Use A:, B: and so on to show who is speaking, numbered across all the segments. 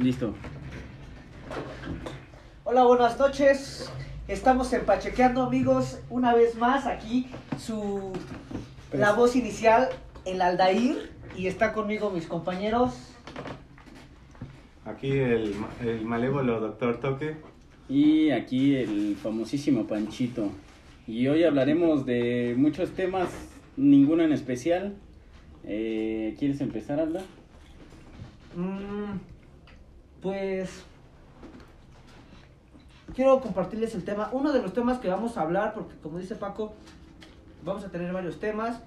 A: Listo.
B: Hola, buenas noches. Estamos en Pachequeando, amigos. Una vez más, aquí su la voz inicial, el Aldair. Y está conmigo mis compañeros.
C: Aquí el, el malévolo doctor Toque.
A: Y aquí el famosísimo Panchito. Y hoy hablaremos de muchos temas, ninguno en especial. Eh, ¿Quieres empezar, Alda?
B: Mm, pues quiero compartirles el tema, uno de los temas que vamos a hablar, porque como dice Paco, vamos a tener varios temas.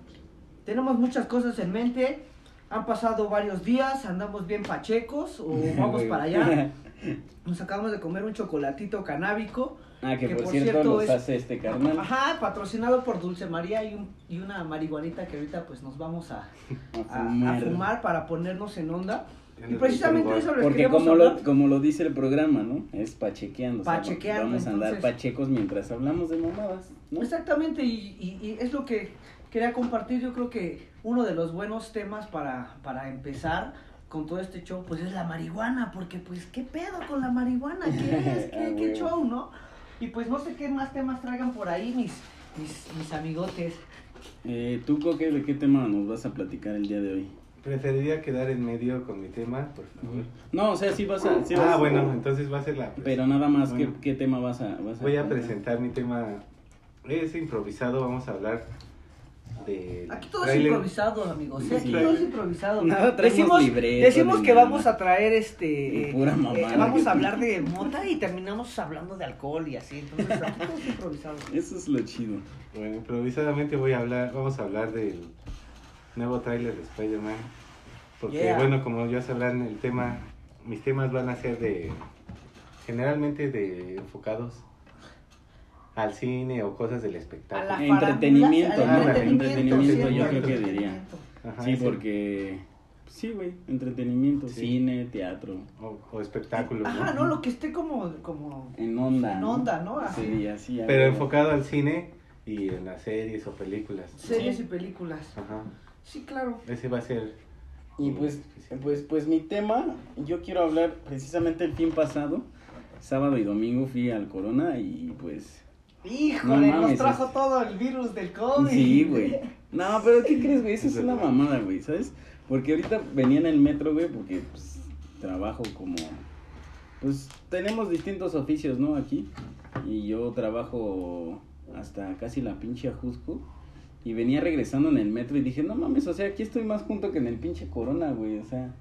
B: Tenemos muchas cosas en mente. Han pasado varios días, andamos bien pachecos o vamos para allá. Nos acabamos de comer un chocolatito canábico.
A: Ah, que,
B: Que
A: por,
B: por
A: cierto,
B: cierto
A: los
B: es-
A: hace este carnal.
B: Ajá, patrocinado por Dulce María y, un- y una marihuanita que ahorita pues nos vamos a,
A: A
B: a- a
A: fumar.
B: fumar para ponernos en onda. Y precisamente eso les
A: Porque como lo, como lo dice el programa, ¿no? Es pachequeando. o sea,
B: Pachequeando,
A: Vamos a andar
B: entonces-
A: pachecos mientras hablamos de mamadas, ¿no?
B: Exactamente, y, y- y es lo que quería compartir. Yo creo que uno de los buenos temas para, para empezar con todo este show, pues es la marihuana, porque pues, ¿qué pedo con la marihuana? ¿Qué es?
A: Ah,
B: ¿Qué, qué
A: huevo.
B: show, no? Y pues no sé qué más temas traigan por ahí mis, mis, mis amigotes.
A: Eh, ¿Tú, Coque, de qué tema nos vas a platicar el día de hoy?
C: Preferiría quedar en medio con mi tema, por favor.
A: No, o sea, sí vas a... sí
C: ah,
A: vas-
C: bueno, entonces va a ser la...
A: Pero nada más, ¿qué,
C: Bueno.
A: qué tema vas a, vas a
C: Voy a presentar mi tema. Es improvisado, vamos a hablar de...
B: Aquí todo es improvisado, amigos. ¿sí? Aquí
A: Sí.
B: todo es improvisado.
A: Nada, traemos
B: decimos
A: libreto,
B: decimos que
A: nada.
B: vamos a traer este.
A: Pura
B: eh,
A: mamada
B: vamos a hablar de mota y terminamos hablando de alcohol y así. Entonces, aquí todo es improvisado.
A: Eso es lo chido.
C: Bueno, improvisadamente voy a hablar, vamos a hablar del nuevo tráiler de Spider-Man. Porque,
B: Yeah.
C: bueno, como ya sabrán, el tema, mis temas van a ser de, generalmente de enfocados al cine o cosas del
B: A
C: espectáculo.
B: la
A: Entretenimiento,
C: ¿no?
A: Entretenimiento, yo creo que
B: entretenimiento.
C: Ajá,
A: sí,
C: ese-
A: porque... Sí, güey, entretenimiento,
C: Sí.
A: cine, teatro,
C: O, o espectáculo.
B: Ajá, no, lo que esté como. como
A: en onda.
B: En onda, ¿no? Así.
A: Sí, así.
C: Pero enfocado al cine y en las series o películas.
B: series
A: Sí.
B: y películas.
C: Ajá.
B: Sí, claro.
C: Ese va a ser.
A: Y pues, pues, pues mi tema, yo quiero hablar precisamente el fin pasado, sábado y domingo fui al Corona y pues...
B: Híjole,
A: No mames,
B: nos trajo
A: es-
B: todo el virus del COVID.
A: Sí, güey. No, pero ¿qué crees, güey? Eso es una mamada, güey, ¿sabes? Porque ahorita venía en el metro, güey, porque pues, trabajo como... Pues tenemos distintos oficios, ¿no? Aquí. Y yo trabajo hasta casi la pinche Ajusco. Y venía regresando en el metro y dije, no mames, o sea, aquí estoy más junto que en el pinche Corona, güey, o sea...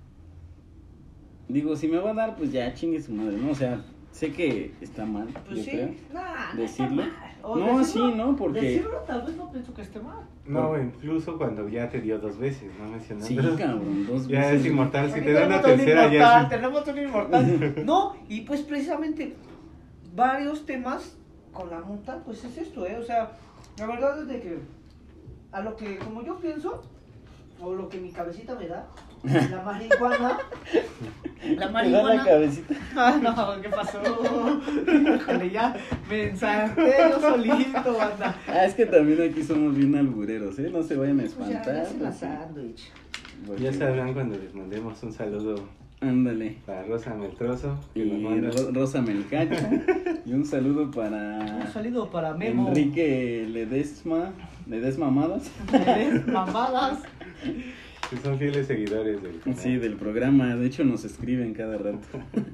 A: Digo, si me va a dar, pues ya chingue su madre, ¿no? O sea, sé que está mal,
B: Pues
A: yo
B: sí.
A: creo.
B: Nah,
A: ¿Decirlo? No,
B: decirlo-
A: sí, ¿no? Porque-
B: Decirlo tal vez no pienso que esté mal.
C: No, incluso cuando ya te dio dos veces, ¿no? Mencionando.
A: Sí, cabrón, dos
C: Ya
A: veces.
C: es inmortal. Si te dan una
B: un
C: tercera, ya es.
B: Tenemos un inmortal. No, y pues precisamente varios temas con la monta, pues es esto, ¿eh? O sea, la verdad es de que a lo que, como yo pienso, o lo que mi cabecita me da, la marihuana, la
A: ¿Te da la
B: marihuana.
A: cabecita?
B: Ah, no, ¿qué pasó? Híjole, ya me ensarté yo solito, banda.
A: Ah, es que también aquí somos bien albureros, ¿eh? No se vayan a
B: Pues ya,
A: espantar.
B: ya la
A: porque-
B: sándwich.
A: porque-
C: Ya sabrán cuando les mandemos un saludo
A: Ándale.
C: para Rosa Meltroso. Que
A: Y
C: nos
A: Rosa Melcacha. y un saludo
B: Un
A: para
B: saludo para Memo.
A: Enrique Ledesma. Ledesma Amadas.
B: Mamadas.
C: Que son fieles seguidores del canal.
A: Sí, del programa. De hecho, nos escriben cada rato.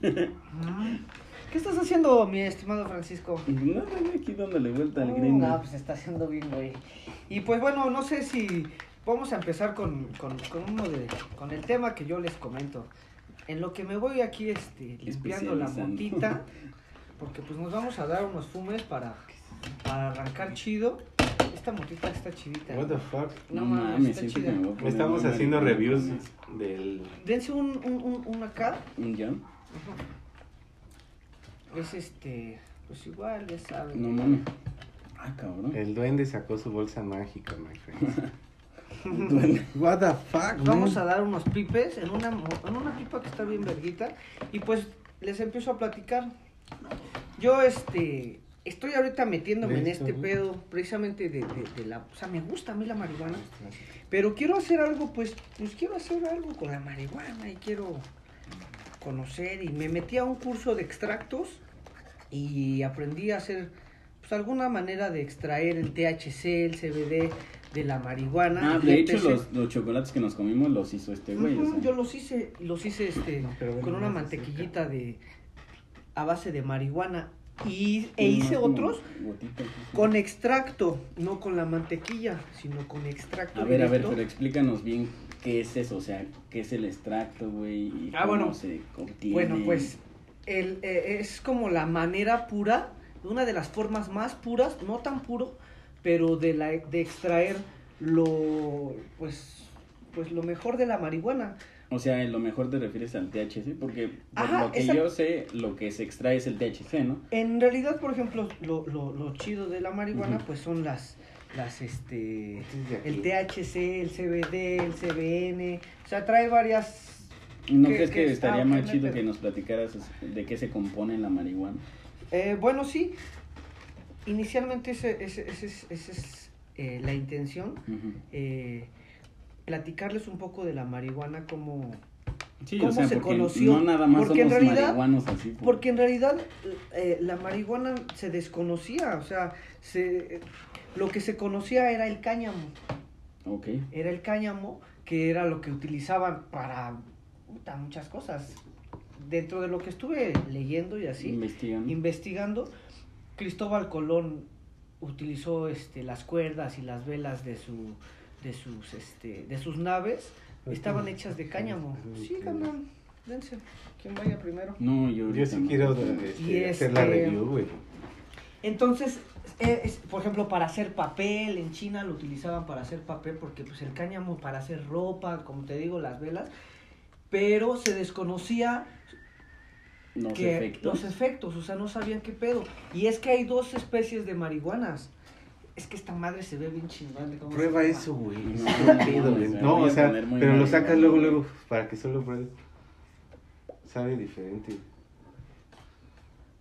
B: ¿Qué estás haciendo, mi estimado Francisco?
A: No, aquí dándole vuelta al
B: No,
A: gringo.
B: No, pues está haciendo bien, güey. Y pues bueno, no sé si vamos a empezar con, con, con uno de, con el tema que yo les comento. En lo que me voy aquí este, limpiando la motita, porque pues nos vamos a dar unos fumes para, para arrancar chido. Esta motita está chidita.
C: What the fuck?
B: No
A: No
B: mames, está chida.
C: Estamos haciendo reviews del.
B: Dense un, un, un, un acá.
A: ¿Un ya?
B: Es este, pues igual, ya saben.
A: No mames. Ah, cabrón.
C: El duende sacó su bolsa mágica, my friend.
A: Duele.
C: What the fuck,
B: Vamos a dar unos pipes en una, mo- en una pipa que está bien verguita. Y pues les empiezo a platicar. Yo, este, estoy ahorita metiéndome en este
C: ¿no?
B: pedo precisamente de, de- de la... O sea, me gusta a mí la marihuana. Pero quiero hacer algo, pues, pues quiero hacer algo con la marihuana y quiero... conocer y me metí a un curso de extractos y aprendí a hacer pues alguna manera de extraer el THC, el CBD de la marihuana.
A: Ah, de hecho, los, los chocolates que nos comimos los hizo este güey. o sea.
B: Yo los hice, los hice este
C: No, pero
B: con una mantequillita de a base de marihuana y e hice otros con extracto, no con la mantequilla, sino con extracto.
A: A ver, a ver, pero explícanos bien qué es eso, o sea, qué es el extracto, güey, y
B: Ah,
A: cómo
B: bueno.
A: se obtiene.
B: Bueno, pues el, eh, es como la manera pura, una de las formas más puras, no tan puro, pero de la de extraer lo pues pues lo mejor de la marihuana.
A: O sea, lo mejor te refieres al THC, porque por
B: Ajá,
A: lo que
B: esa-
A: yo sé, lo que se extrae es el THC, ¿no?
B: En realidad, por ejemplo, lo, lo, lo chido de la marihuana pues son las las este
C: Este es
B: el THC, el CBD, el CBN, o sea, trae varias
A: ¿No
B: ¿Qué-
A: crees que
B: es?
A: estaría
B: Ah,
A: más chido que nos platicaras de qué se compone la marihuana?
B: Eh, bueno, sí. Inicialmente ese, ese, ese es, ese es, eh, la intención. Eh, platicarles un poco de la marihuana como...
A: Sí,
B: ¿Cómo
A: o sea,
B: se conoció?
A: no nada más
B: Porque en
A: somos
B: realidad-
A: marihuanos así.
B: Porque en realidad eh, la marihuana se desconocía, o sea, se, lo que se conocía era el cáñamo.
A: Ok.
B: Era el cáñamo que era lo que utilizaban para puta, muchas cosas. Dentro de lo que estuve leyendo y así,
A: Investigando.
B: investigando, Cristóbal Colón utilizó este las cuerdas y las velas de su de sus este de sus naves estaban hechas de cáñamo. Sí, carnal, dense. ¿Quién vaya primero?
A: no, yo
C: Yo sí
A: no.
C: quiero este, hacer la
B: este-
C: review, güey.
B: Entonces, eh, es- por ejemplo, para hacer papel, en China lo utilizaban para hacer papel porque pues el cáñamo para hacer ropa, como te digo, las velas, pero se desconocía
A: Los
B: que
A: efectos.
B: los efectos, o sea, no sabían qué pedo. Y es que hay dos especies de marihuanas. Es que esta madre se ve bien chingón.
C: Prueba
B: se
C: eso, güey.
A: No,
C: No, o sea, pero lo sacas luego, luego, para que solo pruebes. Sabe diferente.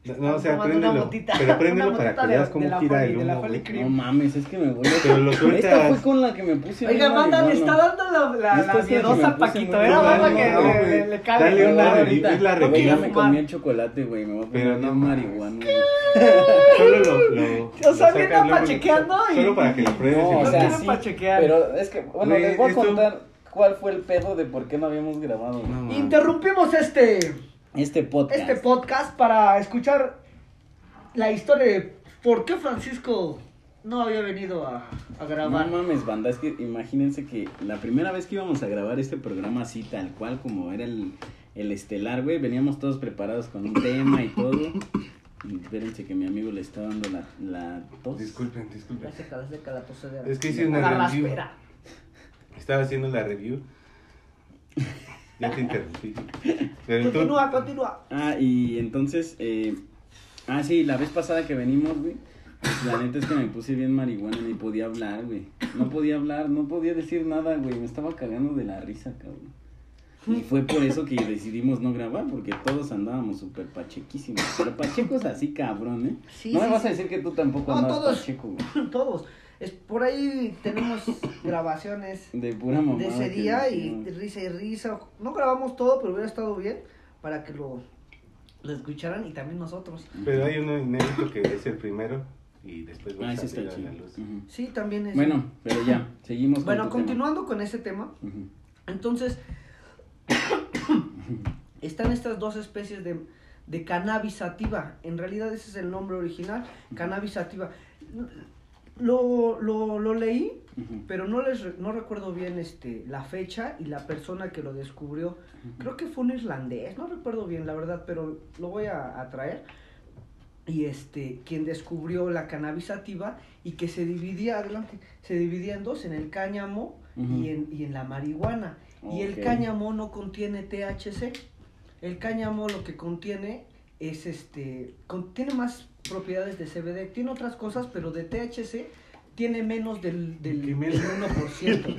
C: No, No, o sea, préndelo. Pero préndelo para que veas cómo gira el
B: de la
C: humo, güey.
A: No mames, es que me voy a...
C: Pero lo
A: Esta
C: sueltas.
A: fue con la que me puse
B: Oiga, manda, le está dando la, la,
A: Esta
B: la
A: es la que
B: miedosa Paquito. Era banda
A: no,
B: que
C: no,
B: le, le, le cabe.
C: Dale una review, es la
B: quiero
A: me comí el chocolate, güey, me voy a poner
C: Pero
A: bien
C: no
A: marihuano. güey.
C: Solo lo. lo
B: O sea, pachequeando y-
C: Solo para que lo pruebes.
A: No, o sea, sí, pero es que, bueno, les voy a contar cuál fue el pedo de por qué no habíamos grabado.
B: Interrumpimos este,
A: este podcast.
B: este podcast para escuchar la historia de por qué Francisco no había venido a, a
A: No
B: grabar.
A: mames, banda, es que imagínense que la primera vez que íbamos a grabar este programa así, tal cual como era el, el estelar, güey, veníamos todos preparados con un tema y todo. Y espérense que mi amigo le está dando la, la tos.
C: Disculpen, disculpen.
B: La seca, la seca, la tosedera.
C: Es que hice una review.
B: raspera.
C: Estaba haciendo la review. Ya te interrumpí. Pero tú.
B: Continúa, continúa.
A: Ah, y entonces, eh, ah, sí, la vez pasada que venimos, güey, pues, la neta es que me puse bien marihuana, ni podía hablar, güey. No podía hablar, no podía decir nada, güey, me estaba cagando de la risa, cabrón. Y fue por eso que decidimos no grabar, porque todos andábamos súper pachequísimos. Pero pachecos así, cabrón, ¿eh?
B: Sí,
A: no me vas
B: sí.
A: a decir que tú tampoco
B: No,
A: andabas
B: todos.
A: pacheco, güey.
B: Todos. Es, por ahí tenemos grabaciones
A: De pura mamá.
B: de ese día y risa y risa. No grabamos todo, pero hubiera estado bien para que lo, lo escucharan y también nosotros.
C: Pero hay uno inédito que es el primero. Y después
A: Ah,
C: va a
A: ese está
C: salir a
A: chido.
C: la luz.
B: Sí, también es.
A: Bueno, pero ya, seguimos con
B: bueno
A: tema.
B: continuando con ese tema, entonces están estas dos especies de, de cannabis sativa. En realidad ese es el nombre original, cannabis sativa. Lo, lo, lo leí pero no les no recuerdo bien este la fecha y la persona que lo descubrió. Creo que fue un irlandés no recuerdo bien la verdad pero lo voy a, a traer. Y este quien descubrió la cannabis sativa y que se dividía adelante se dividía en dos en el cáñamo y en y en la marihuana. Y el cáñamo no contiene THC el cáñamo lo que contiene es este contiene más propiedades de CBD tiene otras cosas pero de THC tiene menos del, del,
C: ¿Qué
B: del
C: menos?
B: 1%.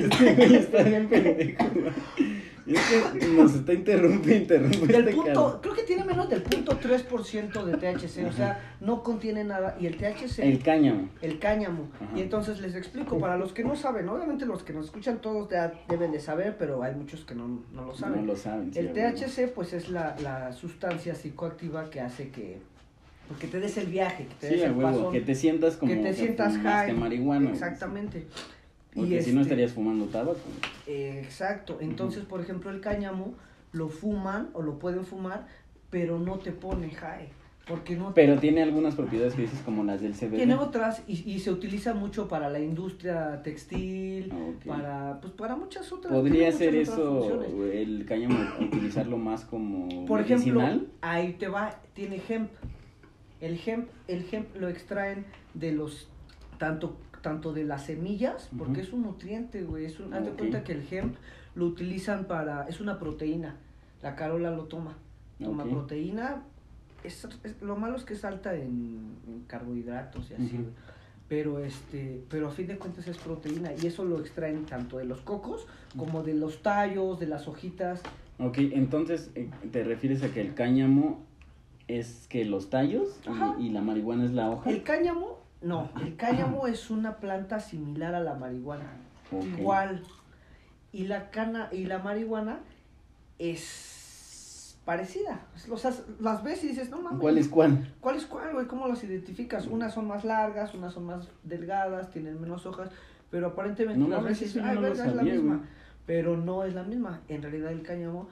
A: Este güey está bien pendejo, güey. Es que nos está interrumpe, interrumpe.
B: Del
A: este
B: punto, creo que tiene menos del punto 3% de THC, o sea, no contiene nada. Y el THC,
A: El cáñamo.
B: el cáñamo.
A: Ajá.
B: Y entonces les explico, para los que no saben, obviamente los que nos escuchan todos ya deben de saber, pero hay muchos que no, no lo saben.
A: No lo saben. sí,
B: el. THC pues es la, la sustancia psicoactiva que hace que, pues, que te des el viaje, que te
A: Sí,
B: des el
A: huevo,
B: pasón,
A: que te sientas como
B: que te sientas high.
A: marihuana.
B: Exactamente.
A: Porque
B: Y
A: si no
B: este-
A: estarías fumando tabaco.
B: Eh, Exacto. Entonces, por ejemplo, el cáñamo lo fuman o lo pueden fumar, pero no te pone high. Porque no
A: Pero tiene algunas propiedades que dices como las del CBD.
B: tiene otras y, y se utiliza mucho para la industria textil,
A: Ah,
B: para pues para muchas otras.
A: Podría ser eso, el cáñamo, utilizarlo más como
B: Por ejemplo,
A: medicinal.
B: ahí te va, tiene hemp. El hemp, el hemp lo extraen de los tanto tanto de las semillas, porque es un nutriente, güey, es un, haz de cuenta que el hemp lo utilizan para es una proteína. La Carola lo toma. Toma proteína. Es, es- lo malo es que es alta en, en carbohidratos y así, güey. Pero este, pero a fin de cuentas es proteína y eso lo extraen tanto de los cocos como de los tallos, de las hojitas.
A: Ok, entonces eh, te refieres a que el cáñamo es que los tallos y, y la marihuana es la hoja.
B: El cáñamo, no, el cáñamo es una planta similar a la marihuana, igual. Y la cana y la marihuana es parecida. O sea, las ves y dices, no mames.
A: ¿Cuál es cuál?
B: ¿Cuál es cuál, güey? ¿Cómo las identificas? Unas son más largas, unas son más delgadas, tienen menos hojas, pero aparentemente
A: No
B: las ves y dices, "Ay,
A: no
B: es la misma.
A: güey".
B: Pero no es la misma. En realidad el cáñamo,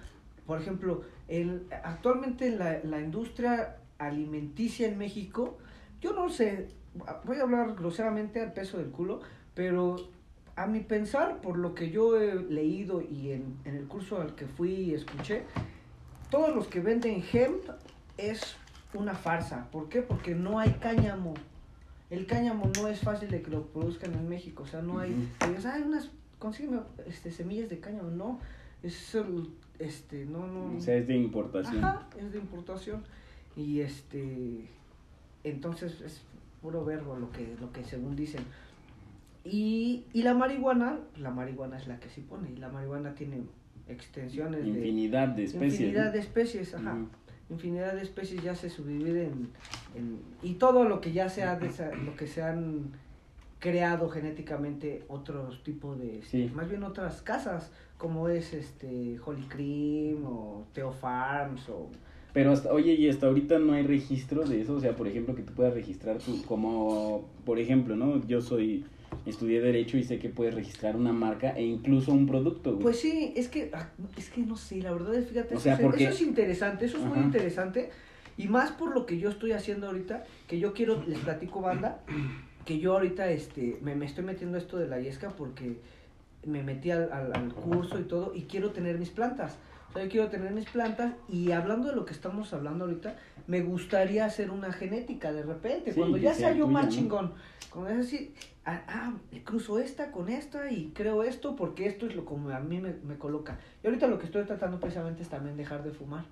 B: por ejemplo, el, actualmente la, la industria alimenticia en México, yo no sé, voy a hablar groseramente al peso del culo, pero a mi pensar, por lo que yo he leído y en, en el curso al que fui y escuché, todos los que venden hemp es una farsa. ¿Por qué? Porque no hay cáñamo. El cáñamo no es fácil de que lo produzcan en México. O sea, no hay. "Ay, unas. Consígueme este, semillas de cáñamo. No. Es el- Este, no, no.
A: O sea, es de importación.
B: Ajá, es de importación. Y este. Entonces es puro verbo lo que, lo que según dicen. Y, y la marihuana, la marihuana es la que sí pone. Y la marihuana tiene extensiones de.
A: Infinidad de especies.
B: Infinidad
A: ¿no?
B: de especies, ajá. Infinidad de especies ya se subdivide en, y todo lo que ya sea de esa- lo que se han creado genéticamente otros tipos de
A: Sí.
B: más bien otras casas como es este Holy Cream o Teo Farms o
A: Pero hasta, oye, y hasta ahorita no hay registro de eso, o sea, por ejemplo, que tú puedas registrar tu, como, por ejemplo, ¿no? Yo soy, estudié Derecho y sé que puedes registrar una marca e incluso un producto, güey.
B: Pues sí, es que, ah, es que no sé, la verdad es, fíjate,
A: O
B: eso,
A: sea,
B: es,
A: porque-
B: eso es interesante, eso es muy interesante, y más por lo que yo estoy haciendo ahorita, que yo quiero, les platico banda, que yo ahorita este, me, me estoy metiendo esto de la yesca porque me metí al, al- al curso y todo, y quiero tener mis plantas, o sea, yo quiero tener mis plantas, y hablando de lo que estamos hablando ahorita, me gustaría hacer una genética de repente,
A: Sí,
B: cuando ya
A: sea
B: yo más chingón, cuando es así, ah, ah, cruzo esta con esta y creo esto porque esto es lo como a mí me, me coloca. Y ahorita lo que estoy tratando precisamente es también dejar de fumar.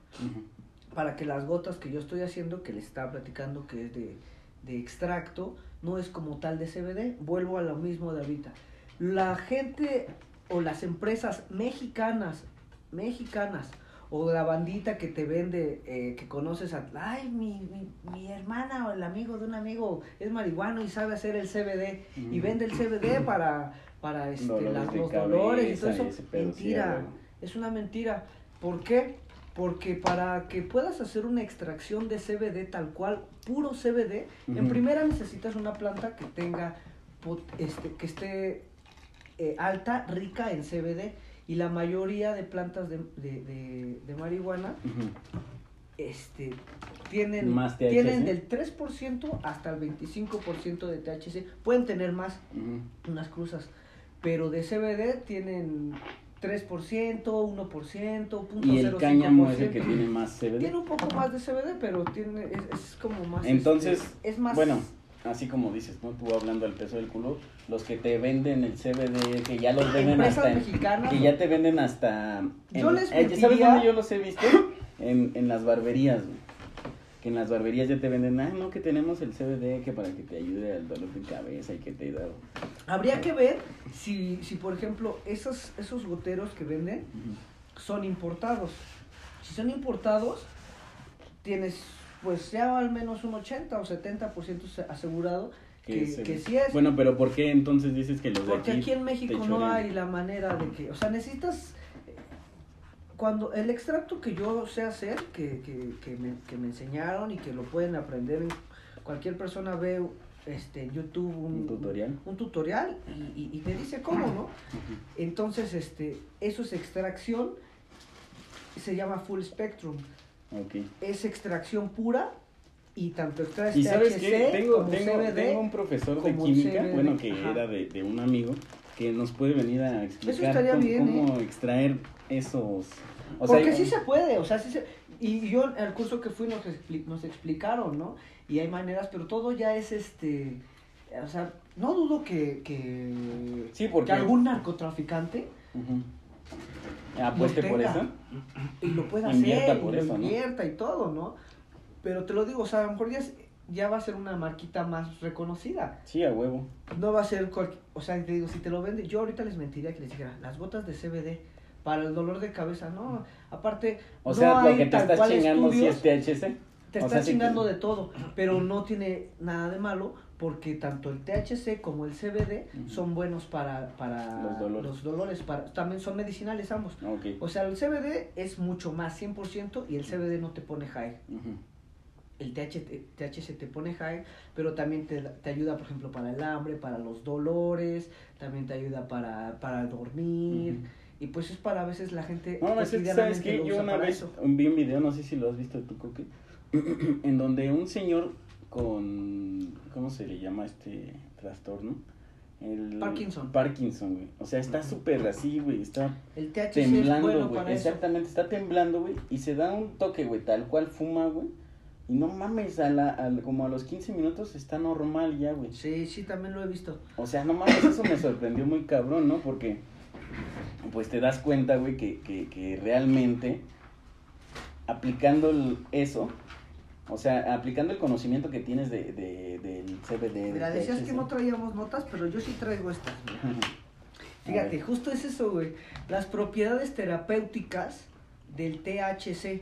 B: Para que las gotas que yo estoy haciendo, que les estaba platicando que es de, de extracto, no es como tal de CBD. Vuelvo a lo mismo de ahorita. La gente o las empresas mexicanas, mexicanas, o la bandita que te vende, eh, que conoces a, ay, mi, mi, mi hermana o el amigo de un amigo es marihuano y sabe hacer el CBD y vende el CBD para, para este,
A: Dolores
B: las-
A: de
B: los dolores y todo eso.
A: sí,
B: Mentira, es una mentira. ¿Por qué? Porque para que puedas hacer una extracción de CBD tal cual, puro CBD, en primera necesitas una planta que tenga, este, que esté eh, alta, rica en CBD. Y la mayoría de plantas de, de, de- de marihuana este, tienen,
A: Más THC.
B: tienen del 3% hasta el 25% de THC. Pueden tener más, unas cruzas, pero de CBD tienen 3%, 1%, 0.05%.
A: Y el cáñamo es el que tiene más CBD.
B: Tiene un poco más de CBD, pero tiene, es, es como más...
A: Entonces,
B: este, es más...
A: bueno, así como dices, ¿no? Tú hablando del peso del culo, los que te venden el CBD, que ya los venden hasta en,
B: mexicanas,
A: que ya te venden hasta en-
B: Yo les
A: eh, ¿Sabes dónde yo los he visto? En, en las barberías, güey. Que en las barberías ya te venden, ah, no, que tenemos el CBD que para que te ayude al dolor de cabeza y que te da.
B: Habría que ver si, si por ejemplo, esos, esos goteros que venden, son importados. Si son importados, tienes pues ya al menos un 80 o 70% se- asegurado que, sí es.
A: Bueno, pero ¿por qué entonces dices que los de
B: Porque
A: aquí
B: aquí en México no hay la manera de que, o sea, necesitas, cuando el extracto que yo sé hacer, que, que, que, me, que me enseñaron y que lo pueden aprender, en- cualquier persona ve este, en YouTube un,
A: ¿Un tutorial?
B: un tutorial y, y- y te dice cómo, ¿no? Entonces, este, eso es extracción, se llama full spectrum,
A: Ok.
B: es extracción pura y tanto extraes
A: Y sabes
B: THC
A: qué, tengo,
B: como
A: tengo,
B: CBD.
A: tengo un profesor de química,
B: CBD,
A: bueno, que
B: ajá.
A: era de, de un amigo, que nos puede venir a explicar cómo,
B: bien, ¿eh?
A: cómo extraer esos... O
B: Porque
A: sea,
B: sí se puede, o sea, sí se... Y yo en el curso que fui nos, expli- nos explicaron, ¿no? Y hay maneras, pero todo ya es este... O sea, no dudo que, que,
A: Sí, porque-
B: que algún narcotraficante.
A: Apueste por eso.
B: y lo pueda
A: Invierta
B: hacer,
A: por
B: y lo
A: eso, ¿no?
B: invierta y todo, ¿no? Pero te lo digo, o sea, a lo mejor ya, es- ya va a ser una marquita más reconocida.
A: Sí, a huevo.
B: No va a ser cualquier... O sea, te digo, si te lo vende... Yo ahorita les mentiría que les dijera, las gotas de CBD para el dolor de cabeza, no. Aparte,
A: O
B: no
A: sea, lo
B: hay
A: que te
B: tal
A: estás
B: cual
A: chingando
B: estudios.
A: es THC.
B: Te
A: O
B: está
A: sea, sí
B: chingando
A: que-
B: de todo, pero no tiene nada de malo porque tanto el THC como el CBD son buenos para, para
A: Los dolores.
B: los dolores, para, también son medicinales ambos. O sea, el CBD es mucho más 100% y el CBD no te pone high. El THC, THC te pone high, pero también te, te ayuda, por ejemplo, para el hambre, para los dolores, también te ayuda para, para dormir. Y pues es para a veces la gente
A: No, es que, ¿sabes
B: lo
A: Yo una vez
B: eso.
A: vi un video, no sé si lo has visto tú, Coque, en donde un señor con, ¿cómo se le llama este trastorno? El
B: Parkinson.
A: Parkinson, güey. O sea, está súper así, güey, está
B: El THC es
A: temblando,
B: bueno
A: güey. Exactamente, está temblando, güey, y se da un toque, güey, tal cual fuma, güey. Y no mames, a la, al- como a los 15 minutos está normal ya, güey.
B: Sí, sí, también lo he visto.
A: O sea, no mames, eso me sorprendió muy cabrón, ¿no? Porque, pues te das cuenta, güey, que, que, que realmente aplicando el- eso, o sea, aplicando el conocimiento que tienes de, de, del CBD.
B: Mira,
A: del
B: decías que no traíamos notas, pero yo sí traigo estas. Fíjate, justo es eso, güey. Las propiedades terapéuticas del THC.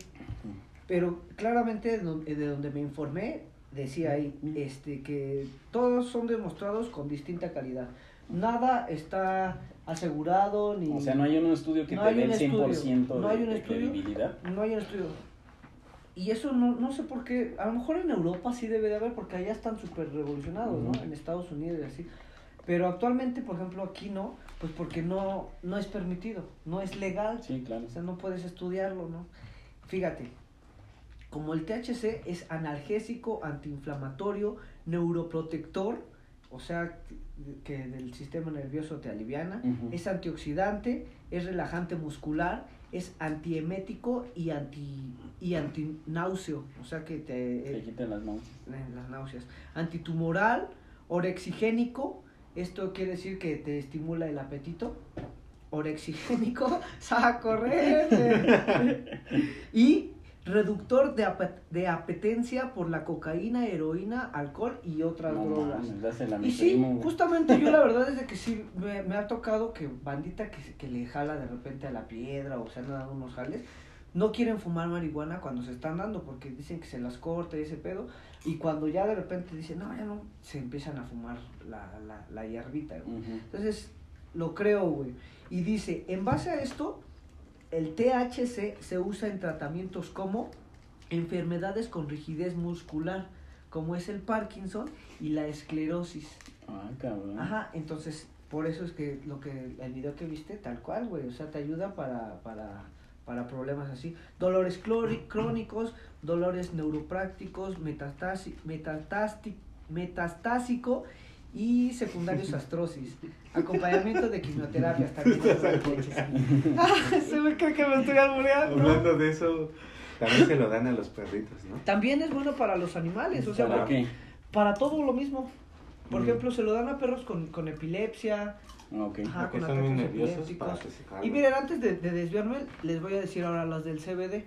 B: Pero claramente de donde, de donde me informé, decía ahí este, que todos son demostrados con distinta calidad. Nada está asegurado ni...
A: O sea, no hay un estudio que
B: No
A: te dé el
B: estudio,
A: 100%
B: no
A: de,
B: hay un
A: de
B: estudio.
A: credibilidad.
B: No hay un estudio. Y eso no, no sé por qué, a lo mejor en Europa sí debe de haber, porque allá están súper revolucionados, ¿no? En Estados Unidos y así. Pero actualmente, por ejemplo, aquí no, pues porque no, no es permitido, no es legal.
A: Sí, claro.
B: O sea, no puedes estudiarlo, ¿no? Fíjate, como el THC es analgésico, antiinflamatorio, neuroprotector, o sea, que del sistema nervioso te aliviana,
A: Ujú.
B: es antioxidante, es relajante muscular, es antiemético y anti y antináuseo, o sea que te
A: Te
B: eh,
A: quitan las manos.
B: eh, las náuseas, antitumoral, orexigénico, esto quiere decir que te estimula el apetito. Orexigénico, ¡sa correr! y reductor de, ape- de apetencia por la cocaína, heroína, alcohol y otras
A: No
B: drogas. Y sí, justamente yo la verdad es de que sí, me, me ha tocado que bandita que, que le jala de repente a la piedra o se han dado unos jales, no quieren fumar marihuana cuando se están dando porque dicen que se las corta y ese pedo. Y cuando ya de repente dicen, no, ya no, se empiezan a fumar la, la, la hierbita. güey. Entonces, lo creo, güey. Y dice, en base a esto, el THC se usa en tratamientos como enfermedades con rigidez muscular, como es el Parkinson y la esclerosis.
A: Ah, cabrón.
B: Ajá, entonces, por eso es que lo que el video que viste, tal cual, güey, o sea, te ayuda para, para, para problemas así. Dolores crónicos, dolores neuroprácticos, metastasti- metastásico y secundarios astrosis. Acompañamiento de quimioterapia. Hasta que Se me cree que me estoy albureando.
C: Hablando de eso, también se lo dan a los perritos, ¿no?
B: También es bueno para los animales, o sea,
A: ¿Para
B: porque-
A: qué?
B: para todo lo mismo. Por
C: Mm.
B: ejemplo, se lo dan a perros con, con epilepsia,
A: Ah, Ok.
B: Ajá, con
C: son muy
B: ataques
C: nerviosos para
B: Y miren, antes de, de desviarme, les voy a decir ahora las del CBD.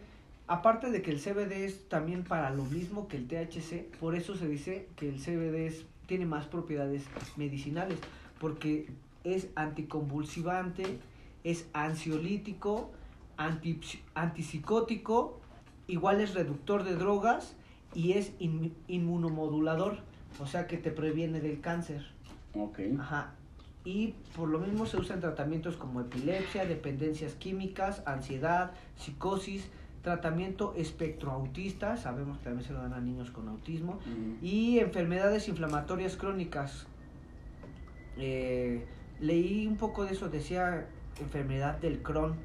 B: Aparte de que el CBD es también para lo mismo que el THC, por eso se dice que el CBD es, tiene más propiedades medicinales, porque es anticonvulsivante, es ansiolítico, anti- antipsicótico, igual es reductor de drogas y es in- inmunomodulador, o sea que te previene del cáncer.
A: Ok.
B: Ajá. Y por lo mismo se usan tratamientos como epilepsia, dependencias químicas, ansiedad, psicosis, tratamiento espectroautista, sabemos que también se lo dan a niños con autismo, y enfermedades inflamatorias crónicas. Eh, leí un poco de eso, decía enfermedad del Crohn.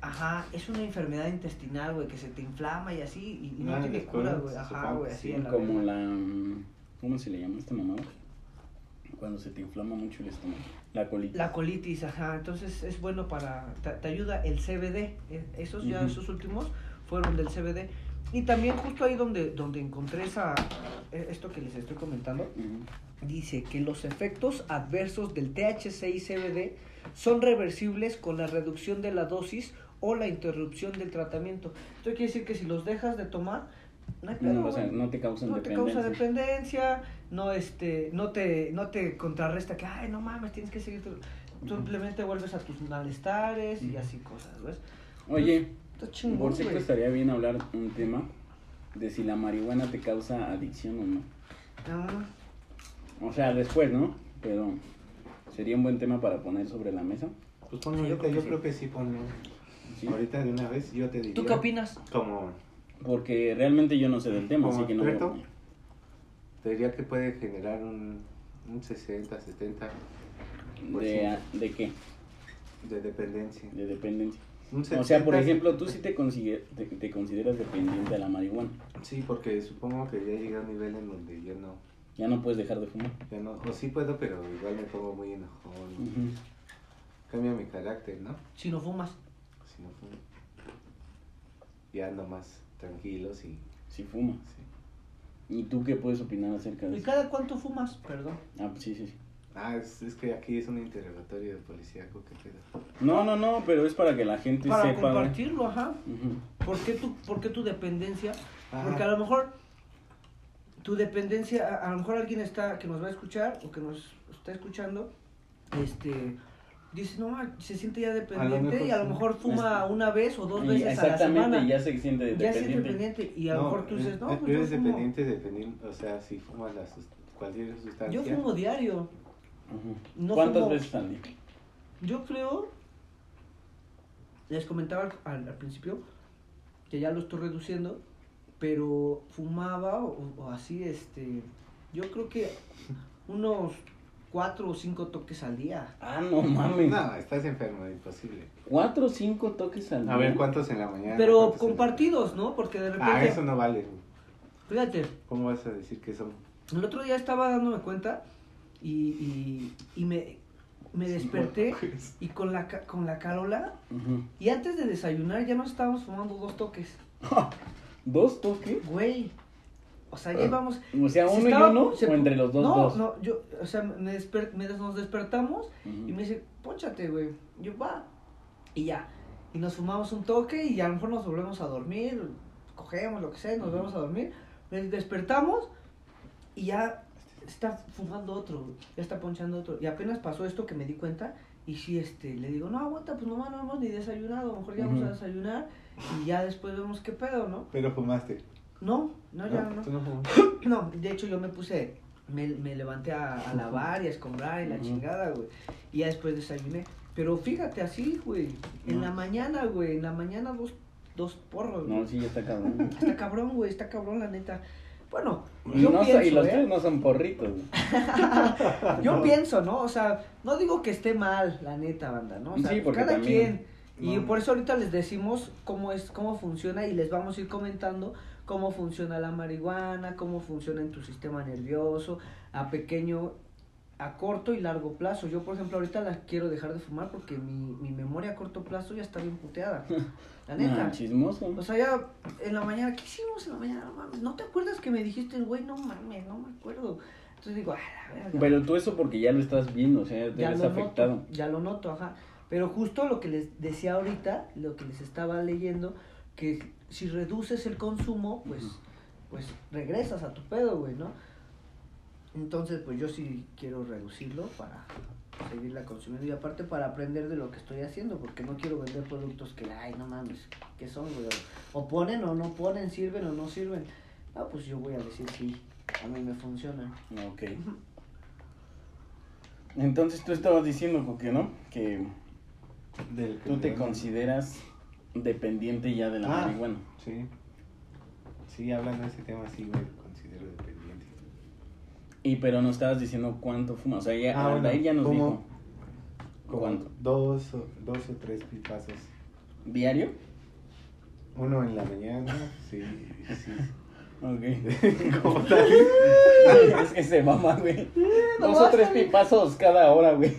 B: Ajá, es una enfermedad intestinal, güey, que se te inflama y así, y, y no
C: Ah,
B: tiene cura, güey. Ajá, güey, así
C: sí,
B: la
A: Como la. ¿Cómo se le llama esta mamada? Cuando se te inflama mucho el estómago. La colitis.
B: La colitis, ajá, entonces es bueno para, te, te ayuda el CBD, eh, esos ya,
A: Ujú.
B: esos últimos fueron del CBD. Y también justo ahí donde, donde encontré esa, eh, esto que les estoy comentando, dice que los efectos adversos del THC y CBD son reversibles con la reducción de la dosis o la interrupción del tratamiento. Esto quiere decir que si los dejas de tomar, no hay pedo,
A: No, o sea,
B: güey.
A: no te causan
B: no te causa dependencia, no este, no te, no te contrarresta que ay no mames, tienes que seguir tu- simplemente vuelves a tus malestares y así cosas, ¿ves?
A: Oye,
B: chingón,
A: por cierto estaría bien hablar un tema de si la marihuana te causa adicción o no.
B: Ah,
A: O sea, después, ¿no? Pero sería un buen tema para poner sobre la mesa.
C: Pues ponlo
B: Sí, yo
C: ahorita,
B: creo que
C: yo
B: sí.
C: creo que sí ponlo.
A: ¿sí?
C: Ahorita de una vez yo te diría.
B: ¿Tú qué opinas?
C: Como,
A: Porque realmente yo no sé del tema,
C: Como
A: así que no. voy a.
C: te diría que puede generar un, un 60, 70 Por
A: ¿De, ¿De qué?
C: de dependencia.
A: De dependencia.
C: Un
A: O sea, por
C: 70,
A: ejemplo, tú sí te, consigue- te, te consideras dependiente de la marihuana.
C: Sí, porque supongo que ya llega a un nivel en donde yo no,
A: Ya no puedes dejar de fumar.
C: ya no, o sí puedo, pero igual me pongo muy enojón. Cambia mi carácter, ¿no?
B: Si no fumas.
C: Si no fumo. Ya ando más tranquilo, sí.
A: Sí fuma.
C: sí.
A: ¿Y tú qué puedes opinar acerca de
B: ¿Y
A: eso?
B: cada cuánto fumas? Perdón.
A: Ah, pues sí, sí, sí.
C: Ah, es, es que aquí es un interrogatorio de policía, ¿qué pedo?
A: No, no, no, pero es para que la gente
B: Para
A: sepa. güey.
B: compartirlo, ajá.
A: Ujú.
B: ¿Por qué tu, por qué tu dependencia?
C: Ah.
B: Porque a lo mejor tu dependencia, a, a lo mejor alguien está que nos va a escuchar o que nos está escuchando, este dice, no, se siente ya dependiente
C: mejor
B: y a lo mejor fuma una vez o dos veces a la
A: exactamente,
B: semana.
A: ya se siente
B: Ya es
A: dependiente.
B: y a lo mejor tú dices, no, pues
C: eres
B: yo fumo,
C: dependiente dependiendo, o sea, si fumas la cualquier sustancia.
B: yo fumo diario. No
A: ¿Cuántas
B: fumo-
A: veces al día?
B: Yo creo, les comentaba al, al- al principio que ya lo estoy reduciendo, pero fumaba o, o así, este, yo creo que unos cuatro o cinco toques al día.
A: Ah, no mames.
C: No, estás enfermo, imposible.
A: Cuatro o cinco toques al día.
C: A ver, ¿cuántos en la mañana?
B: Pero compartidos, ¿no? Porque de repente,
C: Ah, eso no vale.
B: fíjate,
C: ¿Cómo vas a decir que son?
B: el otro día estaba dándome cuenta y, y, y me, me desperté y con la, ca- con la Carola, y antes de desayunar ya nos estábamos fumando dos toques.
A: ¿Dos toques?
B: Güey. O sea, ya íbamos.
A: O sea,
B: se
A: uno
B: estaba-
A: y uno,
B: se-
A: o entre los dos,
B: no,
A: dos.
B: No, yo, o sea, me desper- me des- nos despertamos y me dice, ponchate, güey. Yo, va. Y ya. Y nos fumamos un toque y a lo mejor nos volvemos a dormir, cogemos lo que sea, y nos
A: Ujú.
B: volvemos a dormir. Nos despertamos y ya está fumando otro, ya está ponchando otro. Y apenas pasó esto que me di cuenta y sí, este, le digo, no, aguanta, pues nomás no hemos ni desayunado, a lo mejor ya vamos a desayunar y ya después vemos qué pedo, ¿no?
C: Pero fumaste.
B: No, no, ya no.
C: ¿Tú no?
B: No, de hecho yo me puse, me, me levanté a, a lavar y a escombrar y la chingada, güey. Y ya después desayuné. Pero fíjate así, güey. En
A: No.
B: la mañana, güey. En la mañana dos, dos porros, güey.
A: No, sí, ya está cabrón.
B: Está cabrón, güey. Está cabrón, la neta. Bueno, yo
A: no,
B: pienso,
A: y los
B: ¿eh?
A: tres no son porritos.
B: Yo pienso, ¿no? O sea, no digo que esté mal, la neta, banda, ¿no? O sea,
A: Sí, porque
B: cada
A: también-
B: quien. Y por eso ahorita les decimos cómo es, cómo funciona y les vamos a ir comentando cómo funciona la marihuana, cómo funciona en tu sistema nervioso, a pequeño, a corto y largo plazo. Yo, por ejemplo, ahorita la quiero dejar de fumar porque mi, mi memoria a corto plazo ya está bien puteada. La neta.
A: Ah, chismoso.
B: O sea, ya en la mañana, ¿qué hicimos en la mañana? No mames, ¿no te acuerdas que me dijiste, güey? No mames, no me acuerdo. Entonces digo, ah, la verga.
A: Pero tú eso porque ya lo estás viendo, o sea, te
B: ya
A: ves afectado.
B: noto, ya lo noto, ajá. Pero justo lo que les decía ahorita, lo que les estaba leyendo, que si reduces el consumo, pues, pues regresas a tu pedo, güey, ¿no? Entonces, pues yo sí quiero reducirlo para, seguirla consumiendo y aparte para aprender de lo que estoy haciendo, porque no quiero vender productos que, ay, no mames, ¿qué son, güey? O ponen o no ponen, sirven o no sirven. Ah, pues yo voy a decir sí, a mí me funciona.
A: Ok. Entonces tú estabas diciendo, que ¿no? Que
C: Del
A: tú te consideras dependiente ya de la
C: Ah.
A: marihuana.
C: Sí. Sí, hablando de ese tema, sí, me considero dependiente.
A: Y pero no estabas diciendo cuánto fumas. O sea, ya,
C: Ah, bueno,
A: ahí ya nos dijo.
C: Como
A: ¿Cuánto?
C: Dos o, dos o tres pipazos.
A: ¿Diario?
C: Uno en la mañana, sí, sí.
A: Ok.
C: Como tal.
A: es que se mama, güey.
B: no
A: Dos o tres pipazos cada hora, güey.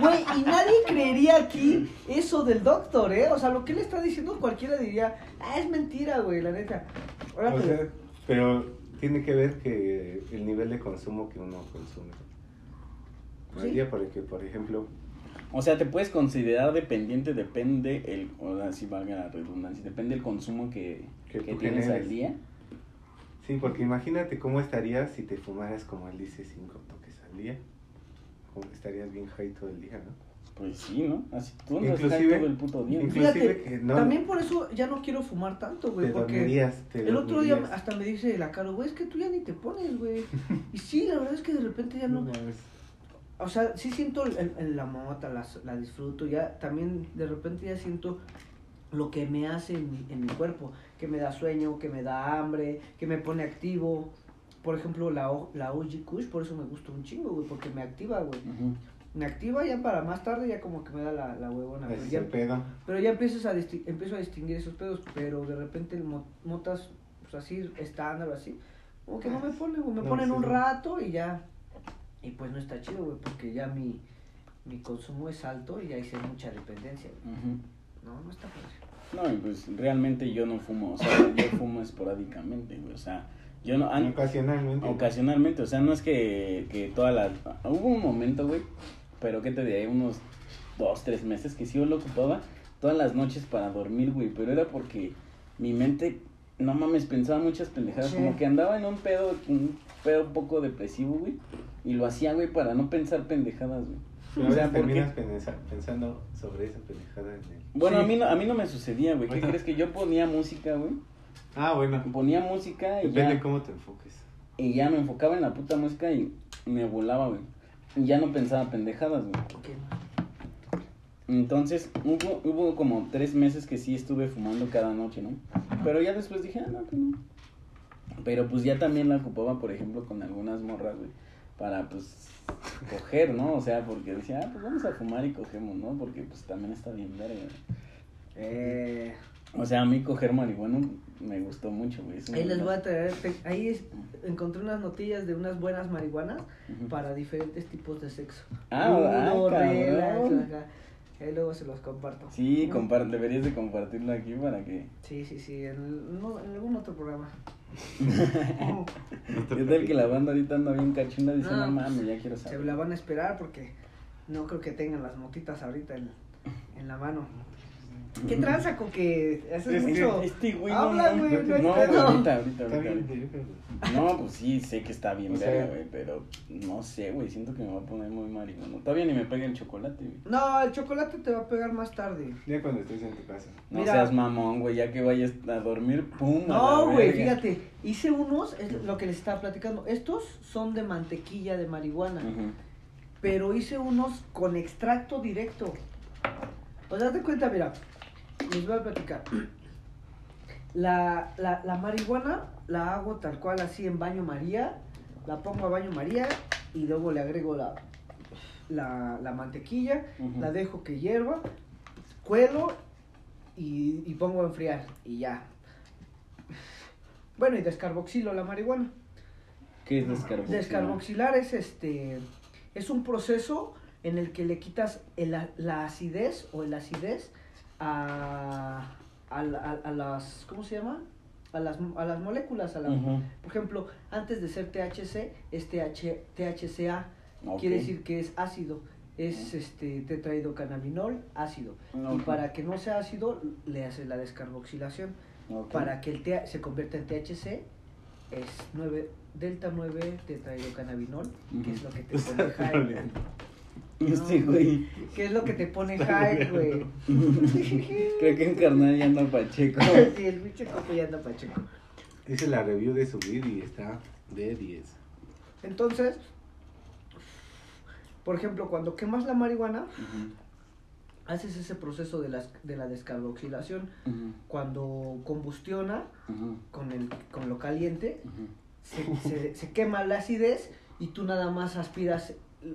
B: Güey, y nadie creería aquí eso del doctor, ¿eh? O sea, lo que él está diciendo cualquiera diría, ah, es mentira, güey, la neta. Ahora,
C: O
B: pero-
C: sea, pero tiene que ver que el nivel de consumo que uno consume.
B: Sí.
C: día, porque, por ejemplo,
A: O sea, te puedes considerar dependiente, depende el, o sea, si valga la redundancia, depende el consumo que,
C: Que
A: que tienes
C: generes.
A: al día.
C: Sí, porque imagínate cómo estarías si te fumaras, como él dice, cinco toques al día. Como que estarías bien high todo el día, ¿no?
A: Pues sí, ¿no? Así tú high
C: Inclusive-
A: todo el puto día.
C: inclusive
B: Fíjate,
C: que no-
B: también por eso ya no quiero fumar tanto, güey,
C: te
B: porque
C: dormirías, te
B: el otro día hasta me dice la cara, güey, es que tú ya ni te pones, güey. Y sí, la verdad es que de repente ya no...
C: No.
B: O sea, sí siento el- el- la mota, la, la disfruto, ya también de repente ya siento lo que me hace en mi, en mi cuerpo, que me da sueño, que me da hambre, que me pone activo. Por ejemplo, la, la OG Kush, por eso me gusta un chingo, güey, porque me activa, güey. Me activa ya para más tarde, ya como que me da la, la huevona. Pero ya,
C: pedo.
B: pero ya empiezas a empiezo a distinguir esos pedos, pero de repente el mo- motas, pues así, estándar o así, como que no me pone, güey, me
C: No,
B: ponen
C: sí,
B: un rato y ya. Y pues no está chido, güey, porque ya mi, mi consumo es alto y sí hay mucha dependencia, güey. No, no está padre.
A: No, y pues realmente yo no fumo, o sea, yo fumo esporádicamente, güey, o sea, yo no, an-
C: Ocasionalmente.
A: ocasionalmente, o sea, no es que, que toda la, hubo un momento, güey, pero que te diré, unos dos, tres meses que sí yo lo ocupaba todas las noches para dormir, güey, pero era porque mi mente, no mames, pensaba muchas pendejadas,
B: Sí.
A: como que andaba en un pedo, un pedo un poco depresivo, güey, y lo hacía, güey, para no pensar pendejadas, güey.
C: Pero
A: O sea,
C: terminas pensa- pensando sobre esa pendejada en el...
A: Bueno,
B: Sí.
A: a, mí no, a mí no me sucedía, güey, ¿qué
C: Bueno.
A: crees que yo ponía música, güey?
C: Ah, bueno.
A: Ponía música y
C: Depende
A: ya,
C: cómo te enfoques.
A: y ya me enfocaba en la puta música y me volaba, güey. Y ya no pensaba pendejadas, güey. Entonces, hubo, hubo como tres meses que sí estuve fumando cada noche, ¿no? Pero ya después dije, ah, no, que no. Pero pues ya también la ocupaba, por ejemplo, con algunas morras, güey. Para, pues, coger, ¿no? O sea, porque decía, ah, pues vamos a fumar y cogemos, ¿no? Porque, pues, también está bien verga.
B: Eh,
A: O sea, a mí coger marihuana me gustó mucho, güey.
B: ahí les voy a traer, te- ahí es- encontré unas notillas de unas buenas marihuanas
A: Ujú.
B: para diferentes tipos de sexo.
A: Ah,
B: Rudo,
A: ah,
B: relax, acá. Ahí luego se los comparto.
A: Sí, compar- deberías de compartirlo aquí para que...
B: Sí, sí, sí, en, no, en algún otro programa.
A: Es del que la banda ahorita anda bien cachunda dice,
B: No,
A: no mames, ya quiero
B: Se
A: saber.
B: la van a esperar porque no creo que tengan las motitas ahorita en, en la mano. ¿Qué tranza con que haces
C: Es
B: mucho?
A: Este güey
B: Habla,
A: no,
B: güey,
A: no,
B: no
A: ahorita, ahorita,
C: Está
A: ahorita.
C: bien,
A: No, pues sí, sé que está bien verga, güey, pero no sé, güey, siento que me va a poner muy marihuana. Todavía ni me pega el chocolate, güey.
B: No, el chocolate te va a pegar más tarde.
C: Ya cuando estés en tu casa.
A: No
B: Mira.
A: seas mamón, güey, ya que vayas a dormir, pum,
B: No, güey, fíjate, hice unos, es lo que les estaba platicando. Estos son de mantequilla de marihuana, pero hice unos con extracto directo. O sea, date cuenta, mira, les voy a platicar. La, la, la marihuana la hago tal cual así en baño María, la pongo a baño María y luego le agrego la, la, la mantequilla, la dejo que hierva, cuelo y, y pongo a enfriar y ya. Bueno, y descarboxilo la marihuana.
A: ¿Qué es descarboxilar?
B: Descarboxilar es este es un proceso en el que le quitas el la acidez o el acidez a, a, la- a las ¿cómo se llama? A las, a las moléculas, a la, por ejemplo, antes de ser THC, es TH, THCA, quiere decir que es ácido, es este tetrahidrocannabinol ácido. Y para que no sea ácido, le hace la descarboxilación. Para que el TH se convierta en THC, es 9, delta 9 tetrahidrocannabinol, que es lo que te deja
C: bien.
A: Este güey.
B: ¿Qué es lo que te pone high, güey?
A: Creo que en carnal ya anda Pacheco.
B: sí, el pinche copo ya anda pacheco.
C: Dice la review de su weed y está de 10.
B: Entonces, por ejemplo, cuando quemas la marihuana, haces ese proceso de, las, de la descarboxilación. Cuando combustiona con, el, con lo caliente, se, se- se quema la acidez y tú nada más aspiras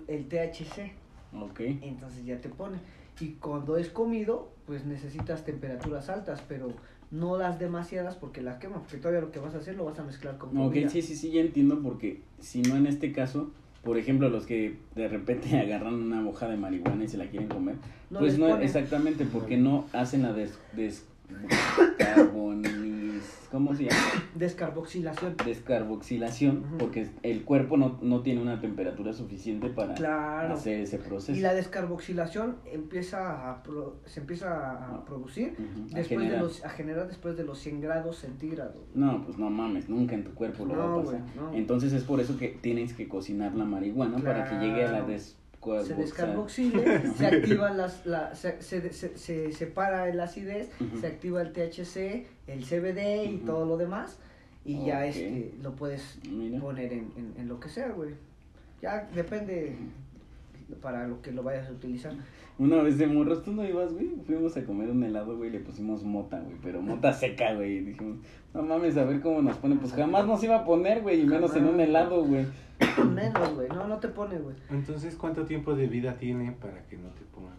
B: el THC.
A: Ok.
B: Entonces ya te pone. Y cuando es comido, pues necesitas temperaturas altas, pero no las demasiadas porque las quema, porque todavía lo que vas a hacer lo vas a mezclar con
A: Ok,
B: comida.
A: sí, sí, sí, ya entiendo porque si no en este caso, por ejemplo, los que de repente agarran una hoja de marihuana y se la quieren comer,
B: No
A: pues no
B: ponen.
A: exactamente porque no hacen la des, descarboniz- ¿cómo se llama?
B: Descarboxilación.
A: Descarboxilación, porque el cuerpo no, no tiene una temperatura suficiente para
B: Claro.
A: hacer ese proceso.
B: Y la descarboxilación empieza a pro- se empieza a producir
A: Ujú, a
B: después de
A: generar.
B: los, a generar después de los 100 grados centígrados.
A: No, pues no mames, nunca en tu cuerpo lo va a pasar.
B: no.
A: Entonces es por eso que tienes que cocinar la marihuana para que llegue a la
B: Claro. Se descarboxile, se activan las, la, se, se, se- se separa el acidez, se activa el THC, el CBD y todo lo demás. Y ya este lo puedes
A: Mira.
B: poner en, en, en lo que sea, güey. Ya depende para lo que lo vayas a utilizar.
A: Una vez de morros, tú no ibas, güey. Fuimos a comer un helado, güey, y le pusimos mota, güey. Pero mota seca, güey. Y dijimos, no mames, a ver cómo nos pone. Pues jamás nos iba a poner, güey. Y menos en un helado, güey.
B: Menos, güey. No, no te pone, güey.
C: Entonces, ¿cuánto tiempo de vida tiene para que no te pongan